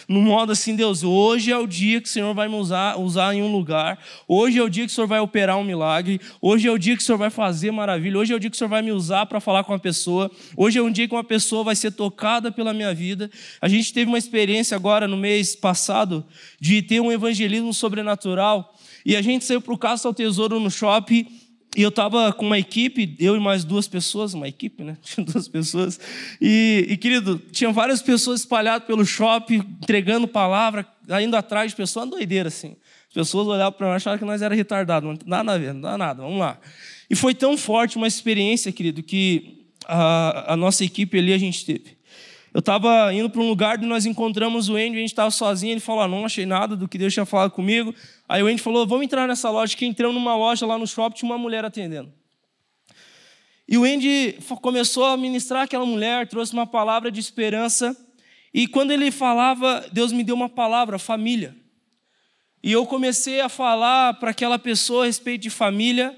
no modo assim, Deus, hoje é o dia que o Senhor vai me usar, usar em um lugar, hoje é o dia que o Senhor vai operar um milagre, hoje é o dia que o Senhor vai fazer maravilha, hoje é o dia que o Senhor vai me usar para falar com uma pessoa, hoje é um dia que uma pessoa vai ser tocada pela minha vida. A gente teve uma experiência agora no mês passado de ter um evangelismo sobrenatural. E a gente saiu para o Caça ao Tesouro no shopping e eu estava com uma equipe, eu e mais duas pessoas, uma equipe, né? Tinha duas pessoas. E, e, querido, tinha várias pessoas espalhadas pelo shopping, entregando palavra, indo atrás de pessoas, uma doideira assim. As pessoas olhavam para nós e achavam que nós era retardados. Não dá nada a ver, não dá nada, vamos lá. E foi tão forte uma experiência, querido, que a, a nossa equipe ali a gente teve. Eu estava indo para um lugar e nós encontramos o Andy, a gente estava sozinho, ele falou, ah, não achei nada do que Deus tinha falado comigo. Aí o Andy falou, vamos entrar nessa loja, que entramos numa loja lá no shopping, tinha uma mulher atendendo. E o Andy começou a ministrar aquela mulher, trouxe uma palavra de esperança, e quando ele falava, Deus me deu uma palavra, família. E eu comecei a falar para aquela pessoa a respeito de família,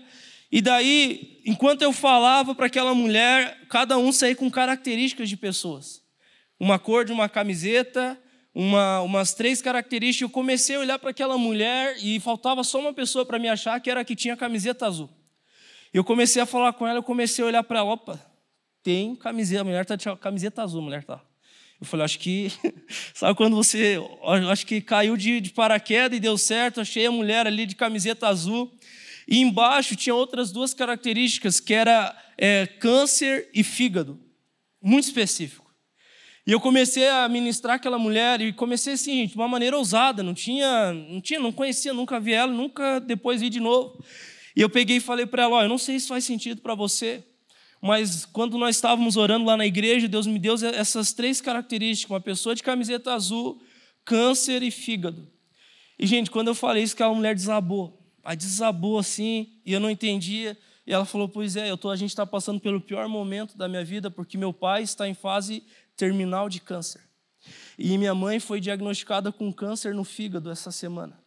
e daí, enquanto eu falava para aquela mulher, cada um saía com características de pessoas uma cor de uma camiseta, uma, umas três características. Eu comecei a olhar para aquela mulher e faltava só uma pessoa para me achar que era a que tinha camiseta azul. Eu comecei a falar com ela, eu comecei a olhar para ela, opa, tem camiseta, a mulher está de camiseta azul, a mulher tá. Eu falei, acho que, sabe quando você, acho que caiu de, de paraquedas e deu certo, achei a mulher ali de camiseta azul. E embaixo tinha outras duas características, que era é, câncer e fígado, muito específico. E eu comecei a ministrar aquela mulher e comecei assim, de uma maneira ousada, não tinha, não tinha, não conhecia, nunca vi ela, nunca depois vi de novo. E eu peguei e falei para ela, ó, eu não sei se faz sentido para você, mas quando nós estávamos orando lá na igreja, Deus me deu essas três características, uma pessoa de camiseta azul, câncer e fígado. E gente, quando eu falei isso, aquela mulher desabou. Aí desabou assim, e eu não entendia. E ela falou: Pois é, eu tô, a gente está passando pelo pior momento da minha vida, porque meu pai está em fase terminal de câncer. E minha mãe foi diagnosticada com câncer no fígado essa semana.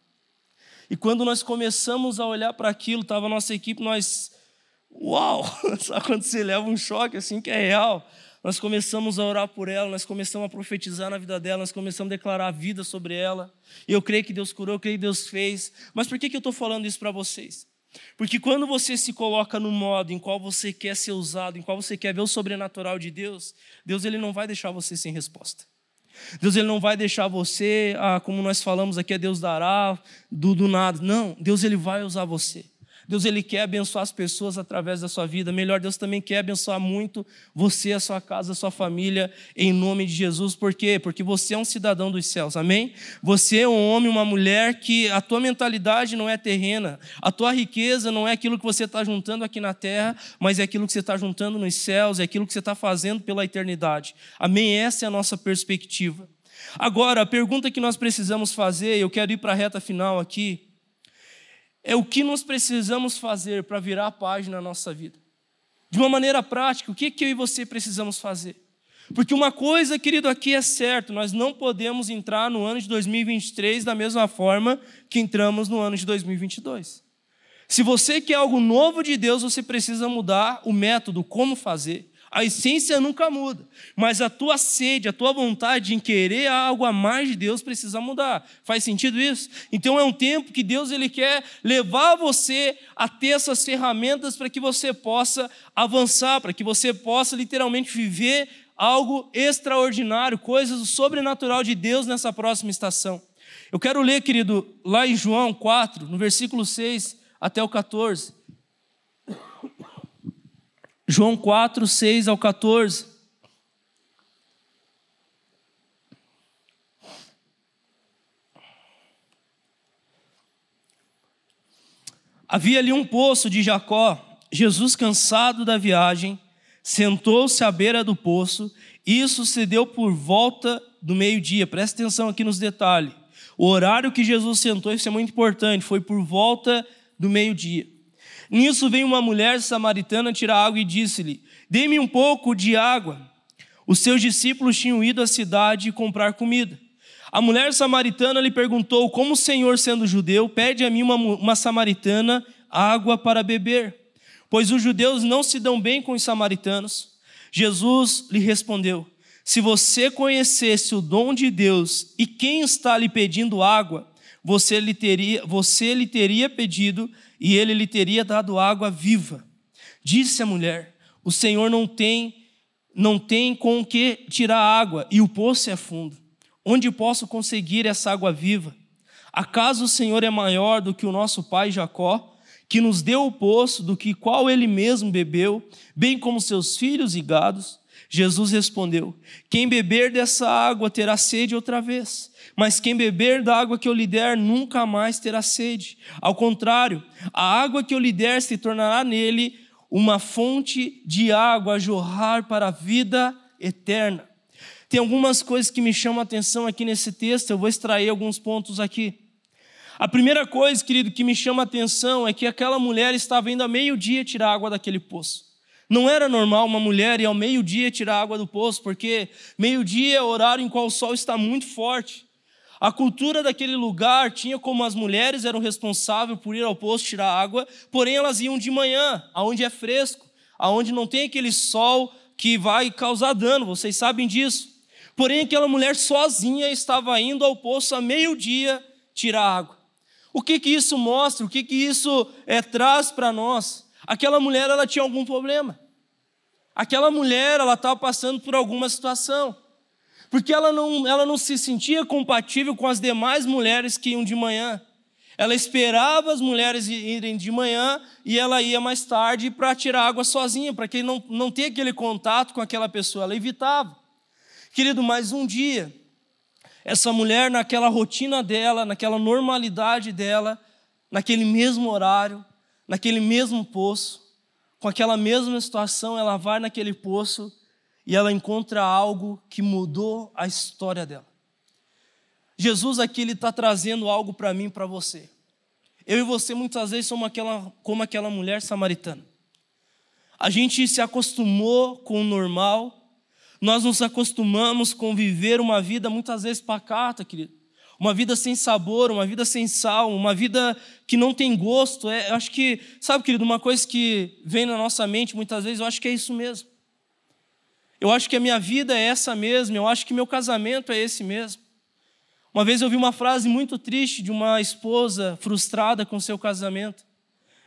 E quando nós começamos a olhar para aquilo, estava a nossa equipe, nós. Uau! Sabe quando você leva um choque assim que é real? Nós começamos a orar por ela, nós começamos a profetizar na vida dela, nós começamos a declarar a vida sobre ela. E eu creio que Deus curou, eu creio que Deus fez. Mas por que, que eu estou falando isso para vocês? Porque quando você se coloca no modo em qual você quer ser usado, em qual você quer ver o sobrenatural de Deus, Deus ele não vai deixar você sem resposta. Deus ele não vai deixar você, ah, como nós falamos aqui, é Deus dará do, do nada. Não, Deus ele vai usar você. Deus ele quer abençoar as pessoas através da sua vida. Melhor, Deus também quer abençoar muito você, a sua casa, a sua família, em nome de Jesus. Por quê? Porque você é um cidadão dos céus, amém? Você é um homem, uma mulher que a tua mentalidade não é terrena, a tua riqueza não é aquilo que você está juntando aqui na terra, mas é aquilo que você está juntando nos céus, é aquilo que você está fazendo pela eternidade. Amém? Essa é a nossa perspectiva. Agora, a pergunta que nós precisamos fazer, eu quero ir para a reta final aqui é o que nós precisamos fazer para virar a página na nossa vida. De uma maneira prática, o que, que eu e você precisamos fazer? Porque uma coisa, querido, aqui é certo: nós não podemos entrar no ano de 2023 da mesma forma que entramos no ano de 2022. Se você quer algo novo de Deus, você precisa mudar o método, como fazer. A essência nunca muda, mas a tua sede, a tua vontade em querer algo a mais de Deus precisa mudar. Faz sentido isso? Então é um tempo que Deus ele quer levar você a ter essas ferramentas para que você possa avançar, para que você possa literalmente viver algo extraordinário, coisas sobrenatural de Deus nessa próxima estação. Eu quero ler, querido, lá em João 4, no versículo 6 até o 14. João 4, 6 ao 14. Havia ali um poço de Jacó. Jesus, cansado da viagem, sentou-se à beira do poço. Isso se deu por volta do meio-dia. Presta atenção aqui nos detalhes. O horário que Jesus sentou, isso é muito importante, foi por volta do meio-dia. Nisso veio uma mulher samaritana tirar água e disse-lhe: Dê-me um pouco de água. Os seus discípulos tinham ido à cidade comprar comida. A mulher samaritana lhe perguntou: Como o Senhor, sendo judeu, pede a mim, uma, uma samaritana, água para beber? Pois os judeus não se dão bem com os samaritanos. Jesus lhe respondeu: Se você conhecesse o dom de Deus e quem está lhe pedindo água, você lhe teria, você lhe teria pedido e ele lhe teria dado água viva. Disse a mulher: O Senhor não tem não tem com que tirar água e o poço é fundo. Onde posso conseguir essa água viva? Acaso o Senhor é maior do que o nosso pai Jacó, que nos deu o poço do que qual ele mesmo bebeu, bem como seus filhos e gados? Jesus respondeu: Quem beber dessa água terá sede outra vez, mas quem beber da água que eu lhe der nunca mais terá sede. Ao contrário, a água que eu lhe der se tornará nele uma fonte de água a jorrar para a vida eterna. Tem algumas coisas que me chamam a atenção aqui nesse texto, eu vou extrair alguns pontos aqui. A primeira coisa, querido, que me chama a atenção é que aquela mulher estava indo a meio-dia tirar água daquele poço. Não era normal uma mulher ir ao meio-dia tirar água do poço, porque meio-dia é horário em qual o sol está muito forte. A cultura daquele lugar tinha como as mulheres eram responsáveis por ir ao poço tirar água, porém elas iam de manhã, aonde é fresco, aonde não tem aquele sol que vai causar dano, vocês sabem disso. Porém, aquela mulher sozinha estava indo ao poço a meio-dia tirar água. O que que isso mostra? O que que isso é, traz para nós? Aquela mulher ela tinha algum problema. Aquela mulher ela estava passando por alguma situação. Porque ela não, ela não se sentia compatível com as demais mulheres que iam de manhã. Ela esperava as mulheres irem de manhã e ela ia mais tarde para tirar água sozinha, para que não, não ter aquele contato com aquela pessoa. Ela evitava. Querido, mais um dia, essa mulher, naquela rotina dela, naquela normalidade dela, naquele mesmo horário, naquele mesmo poço, com aquela mesma situação, ela vai naquele poço e ela encontra algo que mudou a história dela. Jesus aqui ele está trazendo algo para mim, para você. Eu e você muitas vezes somos aquela, como aquela mulher samaritana. A gente se acostumou com o normal, nós nos acostumamos com viver uma vida muitas vezes pacata, querido. uma vida sem sabor, uma vida sem sal, uma vida que não tem gosto. É, eu acho que, sabe, querido, uma coisa que vem na nossa mente muitas vezes, eu acho que é isso mesmo. Eu acho que a minha vida é essa mesmo, eu acho que meu casamento é esse mesmo. Uma vez eu vi uma frase muito triste de uma esposa frustrada com seu casamento.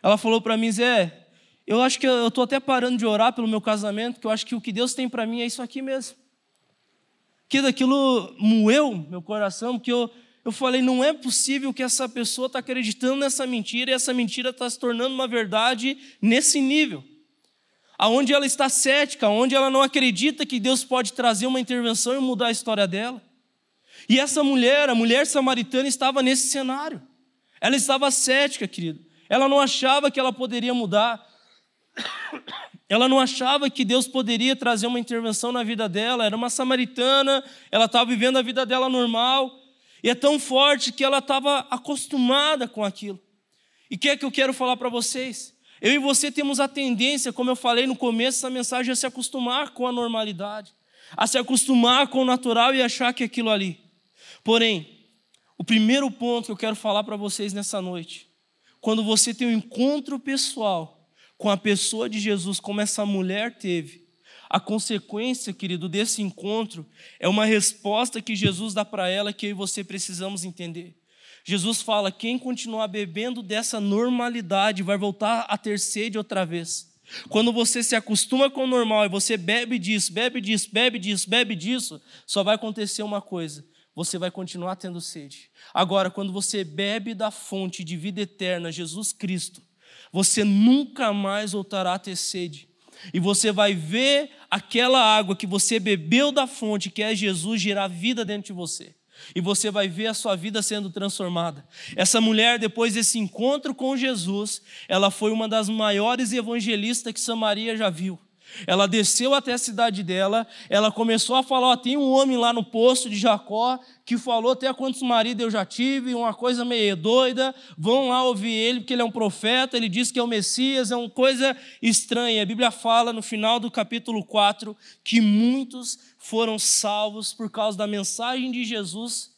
Ela falou para mim, Zé, eu acho que eu estou até parando de orar pelo meu casamento, porque eu acho que o que Deus tem para mim é isso aqui mesmo. Que daquilo moeu meu coração, porque eu, eu falei, não é possível que essa pessoa está acreditando nessa mentira e essa mentira está se tornando uma verdade nesse nível. Aonde ela está cética, onde ela não acredita que Deus pode trazer uma intervenção e mudar a história dela. E essa mulher, a mulher samaritana, estava nesse cenário. Ela estava cética, querido. Ela não achava que ela poderia mudar. Ela não achava que Deus poderia trazer uma intervenção na vida dela. Era uma samaritana, ela estava vivendo a vida dela normal. E é tão forte que ela estava acostumada com aquilo. E o que é que eu quero falar para vocês? Eu e você temos a tendência, como eu falei no começo dessa mensagem, a se acostumar com a normalidade, a se acostumar com o natural e achar que é aquilo ali. Porém, o primeiro ponto que eu quero falar para vocês nessa noite, quando você tem um encontro pessoal com a pessoa de Jesus, como essa mulher teve, a consequência, querido, desse encontro é uma resposta que Jesus dá para ela que eu e você precisamos entender. Jesus fala: quem continuar bebendo dessa normalidade vai voltar a ter sede outra vez. Quando você se acostuma com o normal e você bebe disso, bebe disso, bebe disso, bebe disso, só vai acontecer uma coisa: você vai continuar tendo sede. Agora, quando você bebe da fonte de vida eterna, Jesus Cristo, você nunca mais voltará a ter sede. E você vai ver aquela água que você bebeu da fonte, que é Jesus, gerar vida dentro de você. E você vai ver a sua vida sendo transformada. Essa mulher, depois desse encontro com Jesus, ela foi uma das maiores evangelistas que Samaria já viu. Ela desceu até a cidade dela, ela começou a falar: tem um homem lá no poço de Jacó que falou até quantos maridos eu já tive, uma coisa meio doida, vão lá ouvir ele, porque ele é um profeta, ele diz que é o Messias, é uma coisa estranha. A Bíblia fala no final do capítulo 4 que muitos foram salvos por causa da mensagem de Jesus,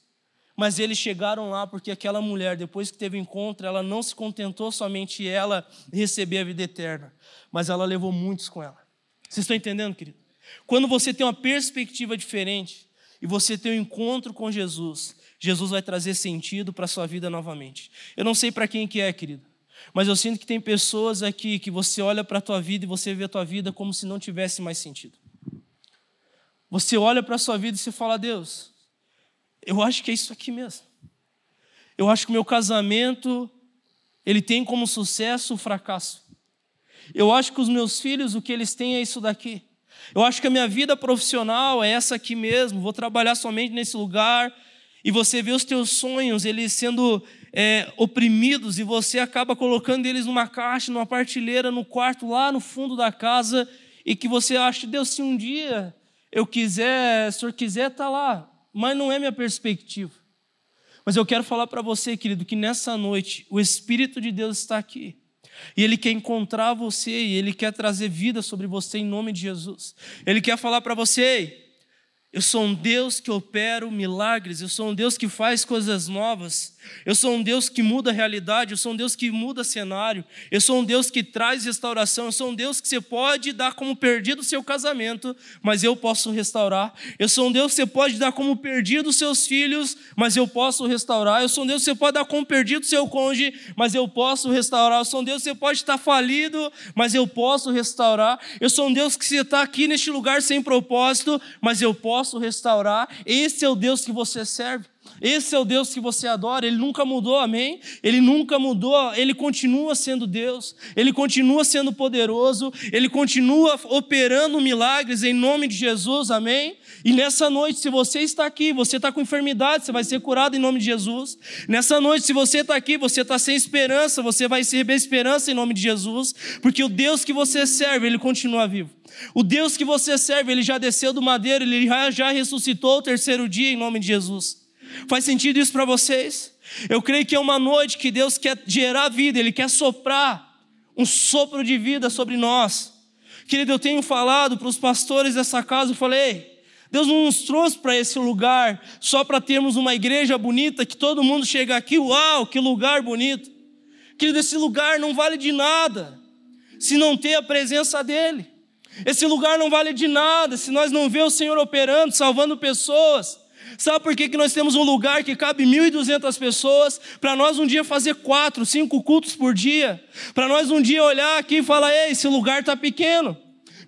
mas eles chegaram lá porque aquela mulher, depois que teve o encontro, ela não se contentou somente ela receber a vida eterna, mas ela levou muitos com ela. Vocês estão entendendo, querido? Quando você tem uma perspectiva diferente e você tem um encontro com Jesus, Jesus vai trazer sentido para a sua vida novamente. Eu não sei para quem que é, querido, mas eu sinto que tem pessoas aqui que você olha para a tua vida e você vê a tua vida como se não tivesse mais sentido. Você olha para a sua vida e você fala, Deus, eu acho que é isso aqui mesmo. Eu acho que o meu casamento, ele tem como sucesso o fracasso. Eu acho que os meus filhos, o que eles têm é isso daqui. Eu acho que a minha vida profissional é essa aqui mesmo. Vou trabalhar somente nesse lugar. E você vê os teus sonhos, eles sendo é, oprimidos, e você acaba colocando eles numa caixa, numa partilheira, no quarto, lá no fundo da casa, e que você acha, Deus, se um dia eu quiser, se o senhor quiser, está lá. Mas não é minha perspectiva. Mas eu quero falar para você, querido, que nessa noite o Espírito de Deus está aqui. E Ele quer encontrar você e Ele quer trazer vida sobre você em nome de Jesus. Ele quer falar para você: eu sou um Deus que opera milagres, eu sou um Deus que faz coisas novas, eu sou um Deus que muda a realidade, eu sou um Deus que muda cenário, eu sou um Deus que traz restauração, eu sou um Deus que você pode dar como perdido o seu casamento, mas eu posso restaurar. Eu sou um Deus que você pode dar como perdido os seus filhos, mas eu posso restaurar. Eu sou um Deus que você pode dar como perdido o seu cônjuge, mas eu posso restaurar. Eu sou um Deus que você pode estar falido, mas eu posso restaurar. Eu sou um Deus que você está aqui neste lugar sem propósito, mas eu posso posso restaurar. Esse é o Deus que você serve. Esse é o Deus que você adora, ele nunca mudou, amém? Ele nunca mudou, ele continua sendo Deus, ele continua sendo poderoso, ele continua operando milagres em nome de Jesus, amém? E nessa noite, se você está aqui, você está com enfermidade, você vai ser curado em nome de Jesus. Nessa noite, se você está aqui, você está sem esperança, você vai receber esperança em nome de Jesus, porque o Deus que você serve, ele continua vivo. O Deus que você serve, ele já desceu do madeiro, ele já, já ressuscitou o terceiro dia em nome de Jesus. Faz sentido isso para vocês? Eu creio que é uma noite que Deus quer gerar vida, Ele quer soprar um sopro de vida sobre nós. Querido, eu tenho falado para os pastores dessa casa, eu falei, Deus não nos trouxe para esse lugar só para termos uma igreja bonita, que todo mundo chega aqui, uau, que lugar bonito. Querido, esse lugar não vale de nada se não ter a presença dEle. Esse lugar não vale de nada se nós não ver o Senhor operando, salvando pessoas. Sabe por que, que nós temos um lugar que cabe 1.200 pessoas? Para nós um dia fazer quatro, cinco cultos por dia. Para nós um dia olhar aqui e falar: ei, esse lugar está pequeno.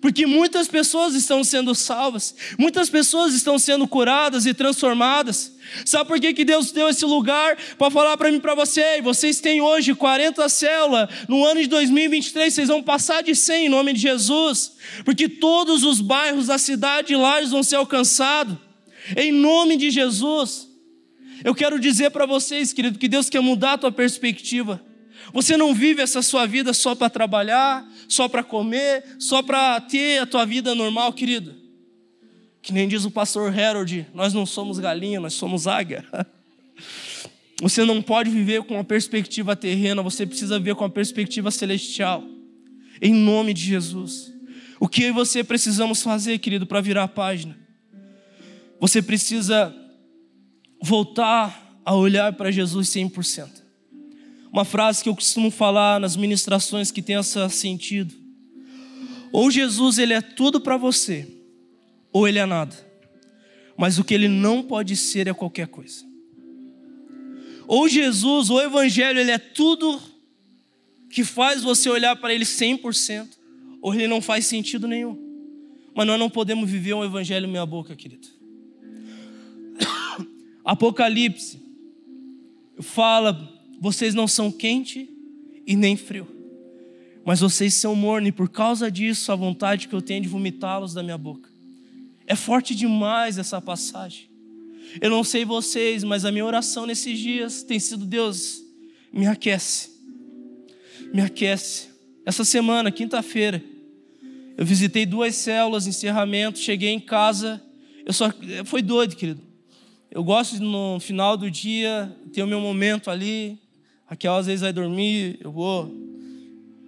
Porque muitas pessoas estão sendo salvas, muitas pessoas estão sendo curadas e transformadas. Sabe por que, que Deus deu esse lugar para falar para mim e para você? Vocês têm hoje 40 células, no ano de 2023 vocês vão passar de 100 em nome de Jesus, porque todos os bairros da cidade lá vão ser alcançados, em nome de Jesus. Eu quero dizer para vocês, querido, que Deus quer mudar a tua perspectiva. Você não vive essa sua vida só para trabalhar, só para comer, só para ter a tua vida normal, querido. Que nem diz o pastor Harold, nós não somos galinha, nós somos águia. Você não pode viver com uma perspectiva terrena, você precisa viver com uma perspectiva celestial. Em nome de Jesus. O que eu e você precisamos fazer, querido, para virar a página? Você precisa voltar a olhar para Jesus 100%. Uma frase que eu costumo falar nas ministrações que tem esse sentido. Ou Jesus ele é tudo para você, ou ele é nada. Mas o que ele não pode ser é qualquer coisa. Ou Jesus, ou o evangelho, ele é tudo que faz você olhar para ele 100%, ou ele não faz sentido nenhum. Mas nós não podemos viver um evangelho meia boca, querido. Apocalipse fala vocês não são quente e nem frio, mas vocês são morno, e por causa disso a vontade que eu tenho de vomitá-los da minha boca. É forte demais essa passagem. Eu não sei vocês, mas a minha oração nesses dias tem sido: Deus, me aquece, me aquece. Essa semana, quinta-feira, eu visitei duas células, encerramento, cheguei em casa, eu só foi doido, querido. Eu gosto de, no final do dia ter o meu momento ali, Raquel às vezes vai dormir, eu vou.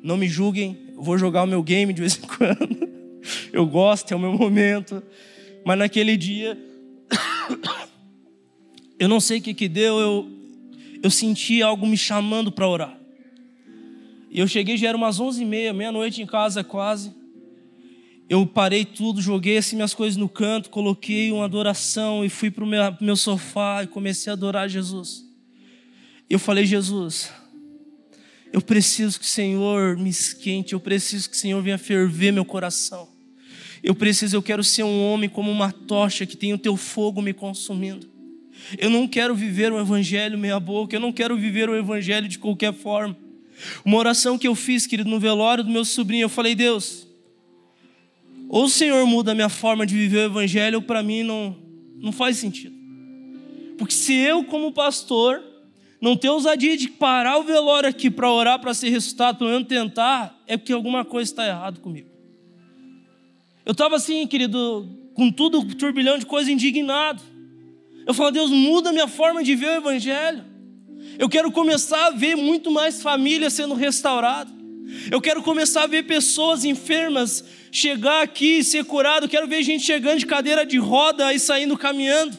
Não me julguem, eu vou jogar o meu game de vez em quando. Eu gosto, é o meu momento. Mas naquele dia, eu não sei o que, que deu, eu, eu senti algo me chamando para orar. E eu cheguei, já era umas onze e meia, meia-noite em casa quase. Eu parei tudo, joguei assim minhas coisas no canto, coloquei uma adoração e fui para o meu, meu sofá e comecei a adorar Jesus. Eu falei, Jesus, eu preciso que o Senhor me esquente, eu preciso que o Senhor venha ferver meu coração. Eu preciso, eu quero ser um homem como uma tocha que tem o teu fogo me consumindo. Eu não quero viver o evangelho meia boca, eu não quero viver o evangelho de qualquer forma. Uma oração que eu fiz, querido, no velório do meu sobrinho, eu falei: Deus, ou o Senhor muda a minha forma de viver o evangelho, para mim não, não faz sentido. Porque se eu, como pastor, não ter ousadia de parar o velório aqui para orar para ser ressuscitado, pelo menos tentar, é porque alguma coisa está errado comigo. Eu estava assim, querido, com tudo turbilhão de coisa indignado. Eu falo, Deus, muda a minha forma de ver o Evangelho. Eu quero começar a ver muito mais famílias sendo restauradas. Eu quero começar a ver pessoas enfermas chegar aqui e ser curado. Eu quero ver gente chegando de cadeira de roda e saindo caminhando.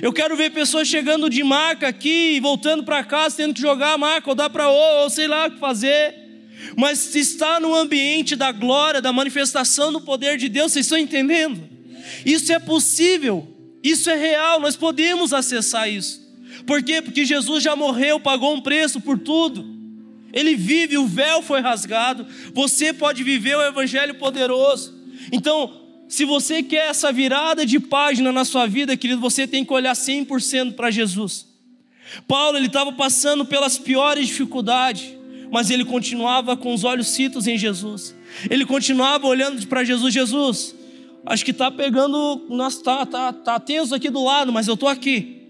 Eu quero ver pessoas chegando de maca aqui e voltando para casa, tendo que jogar a maca ou dar para ou, ou sei lá o que fazer. Mas está no ambiente da glória, da manifestação do poder de Deus, vocês estão entendendo? Isso é possível, isso é real, nós podemos acessar isso. Por quê? Porque Jesus já morreu, pagou um preço por tudo. Ele vive, o véu foi rasgado. Você pode viver o evangelho poderoso. Então, se você quer essa virada de página na sua vida, querido, você tem que olhar 100% para Jesus. Paulo, ele estava passando pelas piores dificuldades, mas ele continuava com os olhos citos em Jesus. Ele continuava olhando para Jesus, Jesus, acho que está pegando, nós tá, tá, tá tenso aqui do lado, mas eu estou aqui.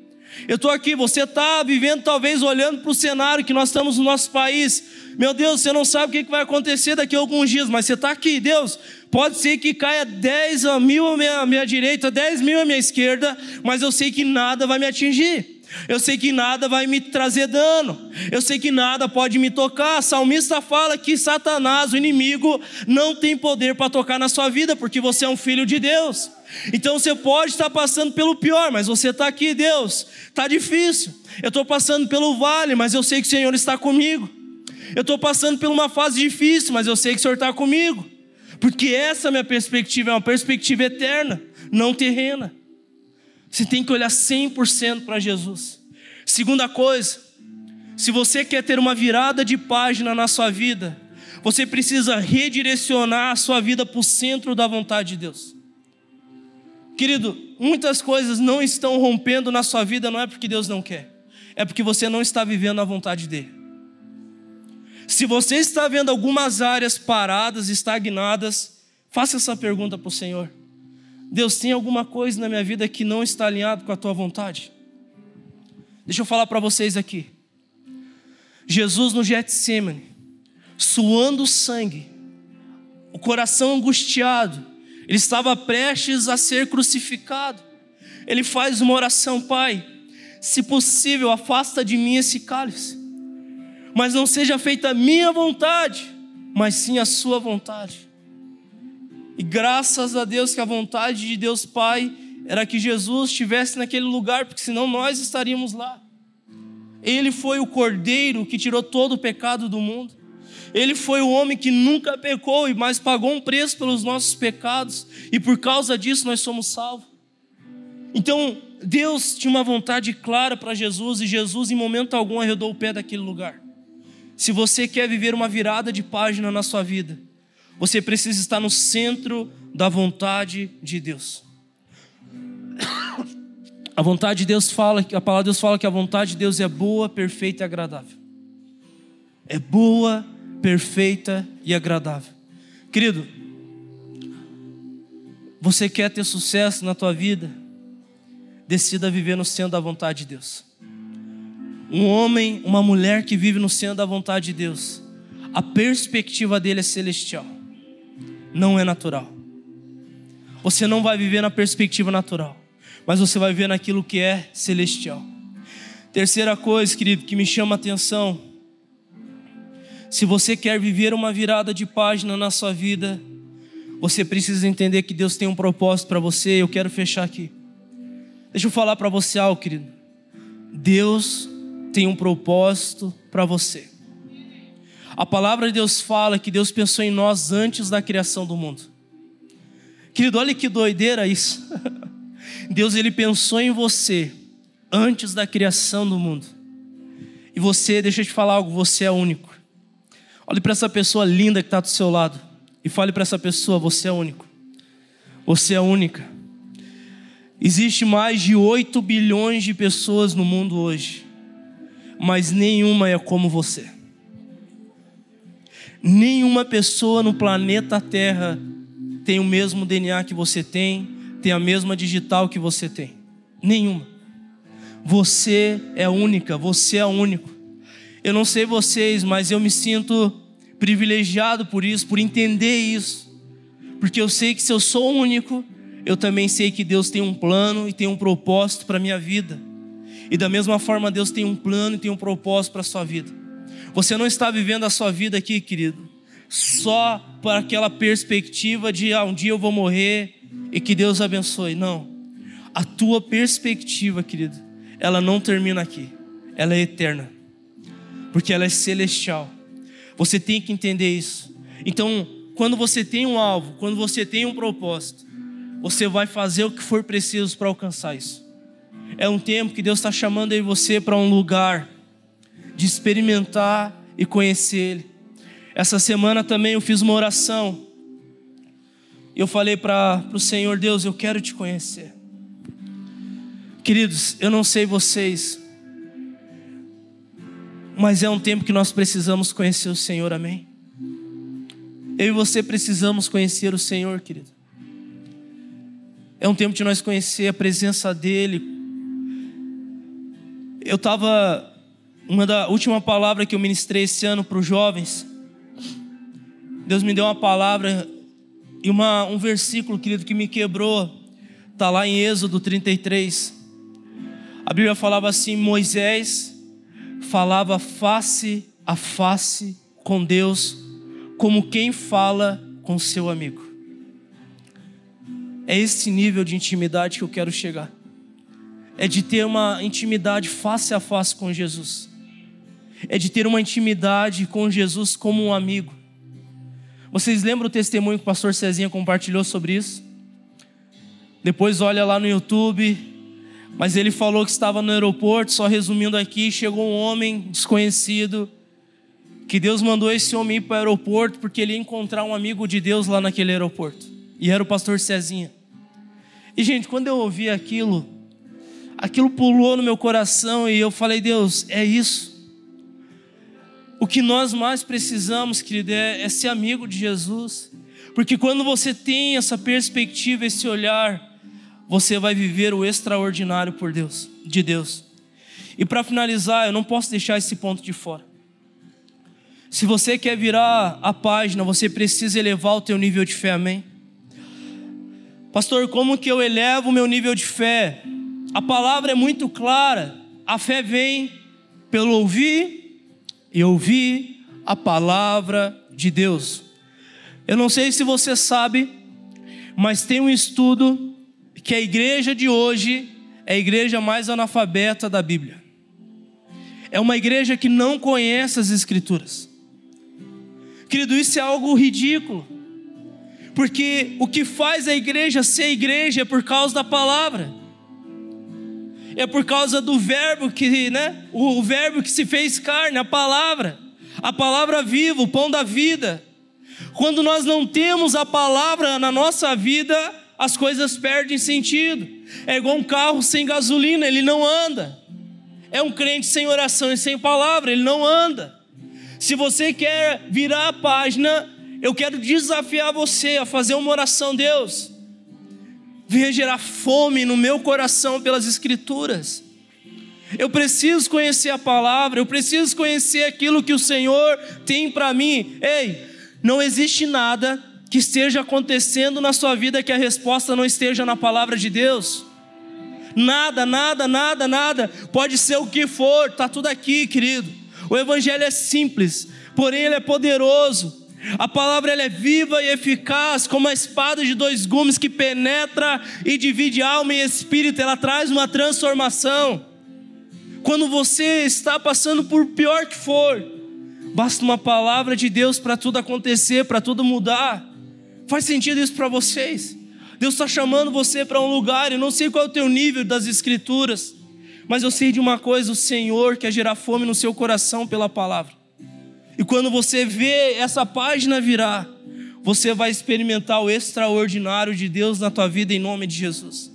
Eu estou aqui, você está vivendo, talvez olhando para o cenário que nós estamos no nosso país. Meu Deus, você não sabe o que vai acontecer daqui a alguns dias, mas você está aqui, Deus. Pode ser que caia 10 mil à minha, à minha direita, 10 mil à minha esquerda, mas eu sei que nada vai me atingir. Eu sei que nada vai me trazer dano. Eu sei que nada pode me tocar. A salmista fala que Satanás, o inimigo, não tem poder para tocar na sua vida, porque você é um filho de Deus. Então você pode estar passando pelo pior, mas você está aqui, Deus. Está difícil. Eu estou passando pelo vale, mas eu sei que o Senhor está comigo. Eu estou passando por uma fase difícil, mas eu sei que o Senhor está comigo. Porque essa minha perspectiva é uma perspectiva eterna, não terrena. Você tem que olhar 100% para Jesus. Segunda coisa, se você quer ter uma virada de página na sua vida, você precisa redirecionar a sua vida para o centro da vontade de Deus. Querido, muitas coisas não estão rompendo na sua vida, não é porque Deus não quer, é porque você não está vivendo a vontade dEle. Se você está vendo algumas áreas paradas, estagnadas, faça essa pergunta para o Senhor: Deus, tem alguma coisa na minha vida que não está alinhado com a tua vontade? Deixa eu falar para vocês aqui. Jesus no Getsemane, suando sangue, o coração angustiado, ele estava prestes a ser crucificado. Ele faz uma oração, Pai, se possível, afasta de mim esse cálice, mas não seja feita a minha vontade, mas sim a Sua vontade. E graças a Deus que a vontade de Deus Pai era que Jesus estivesse naquele lugar, porque senão nós estaríamos lá. Ele foi o cordeiro que tirou todo o pecado do mundo. Ele foi o homem que nunca pecou, mas pagou um preço pelos nossos pecados, e por causa disso nós somos salvos. Então, Deus tinha uma vontade clara para Jesus, e Jesus, em momento algum, arredou o pé daquele lugar. Se você quer viver uma virada de página na sua vida, você precisa estar no centro da vontade de Deus. A vontade de Deus fala, a palavra de Deus fala que a vontade de Deus é boa, perfeita e agradável. É boa, perfeita e agradável. Querido, você quer ter sucesso na tua vida? Decida viver no centro da vontade de Deus. Um homem, uma mulher que vive no centro da vontade de Deus, a perspectiva dele é celestial, não é natural. Você não vai viver na perspectiva natural, mas você vai viver naquilo que é celestial. Terceira coisa, querido, que me chama a atenção se você quer viver uma virada de página na sua vida, você precisa entender que Deus tem um propósito para você. Eu quero fechar aqui. Deixa eu falar para você algo, querido. Deus tem um propósito para você. A palavra de Deus fala que Deus pensou em nós antes da criação do mundo. Querido, olha que doideira isso. Deus ele pensou em você antes da criação do mundo. E você, deixa eu te falar algo, você é único. Olhe para essa pessoa linda que está do seu lado e fale para essa pessoa: você é único. Você é única. Existe mais de 8 bilhões de pessoas no mundo hoje, mas nenhuma é como você. Nenhuma pessoa no planeta Terra tem o mesmo DNA que você tem, tem a mesma digital que você tem. Nenhuma. Você é única, você é único. Eu não sei vocês, mas eu me sinto privilegiado por isso, por entender isso. Porque eu sei que se eu sou único, eu também sei que Deus tem um plano e tem um propósito para a minha vida. E da mesma forma, Deus tem um plano e tem um propósito para a sua vida. Você não está vivendo a sua vida aqui, querido, só para aquela perspectiva de ah, um dia eu vou morrer e que Deus abençoe. Não. A tua perspectiva, querido, ela não termina aqui. Ela é eterna porque ela é celestial. Você tem que entender isso. Então, quando você tem um alvo, quando você tem um propósito, você vai fazer o que for preciso para alcançar isso. É um tempo que Deus está chamando aí você para um lugar de experimentar e conhecer Ele. Essa semana também eu fiz uma oração. Eu falei para o Senhor, Deus, eu quero te conhecer. Queridos, eu não sei vocês, mas é um tempo que nós precisamos conhecer o Senhor, amém? Eu e você precisamos conhecer o Senhor, querido. É um tempo de nós conhecer a presença dEle. Eu estava. Uma da última palavra que eu ministrei esse ano para os jovens. Deus me deu uma palavra e uma, um versículo, querido, que me quebrou. Está lá em Êxodo 33. A Bíblia falava assim: Moisés falava face a face com Deus, como quem fala com seu amigo. É esse nível de intimidade que eu quero chegar. É de ter uma intimidade face a face com Jesus. É de ter uma intimidade com Jesus como um amigo. Vocês lembram o testemunho que o pastor Cezinha compartilhou sobre isso? Depois olha lá no YouTube, mas ele falou que estava no aeroporto, só resumindo aqui, chegou um homem desconhecido, que Deus mandou esse homem ir para o aeroporto porque ele ia encontrar um amigo de Deus lá naquele aeroporto. E era o pastor Cezinha. E gente, quando eu ouvi aquilo, aquilo pulou no meu coração e eu falei: Deus, é isso. O que nós mais precisamos, querido, é, é ser amigo de Jesus. Porque quando você tem essa perspectiva, esse olhar, você vai viver o extraordinário por Deus, de Deus. E para finalizar, eu não posso deixar esse ponto de fora. Se você quer virar a página, você precisa elevar o teu nível de fé, amém? Pastor, como que eu elevo o meu nível de fé? A palavra é muito clara. A fé vem pelo ouvir e ouvir a palavra de Deus. Eu não sei se você sabe, mas tem um estudo que a igreja de hoje é a igreja mais analfabeta da Bíblia. É uma igreja que não conhece as Escrituras. Querido, isso é algo ridículo. Porque o que faz a igreja ser igreja é por causa da palavra. É por causa do verbo que, né? O verbo que se fez carne, a palavra. A palavra viva, o pão da vida. Quando nós não temos a palavra na nossa vida, as coisas perdem sentido. É igual um carro sem gasolina, ele não anda. É um crente sem oração e sem palavra, ele não anda. Se você quer virar a página, eu quero desafiar você a fazer uma oração, Deus. Venha gerar fome no meu coração pelas Escrituras. Eu preciso conhecer a palavra, eu preciso conhecer aquilo que o Senhor tem para mim. Ei, não existe nada que esteja acontecendo na sua vida que a resposta não esteja na palavra de Deus. Nada, nada, nada, nada. Pode ser o que for, está tudo aqui, querido. O Evangelho é simples, porém ele é poderoso. A palavra ela é viva e eficaz, como a espada de dois gumes que penetra e divide alma e espírito, ela traz uma transformação. Quando você está passando por pior que for, basta uma palavra de Deus para tudo acontecer, para tudo mudar. Faz sentido isso para vocês? Deus está chamando você para um lugar, eu não sei qual é o teu nível das Escrituras, mas eu sei de uma coisa: o Senhor quer gerar fome no seu coração pela palavra. E quando você vê essa página virar, você vai experimentar o extraordinário de Deus na tua vida em nome de Jesus.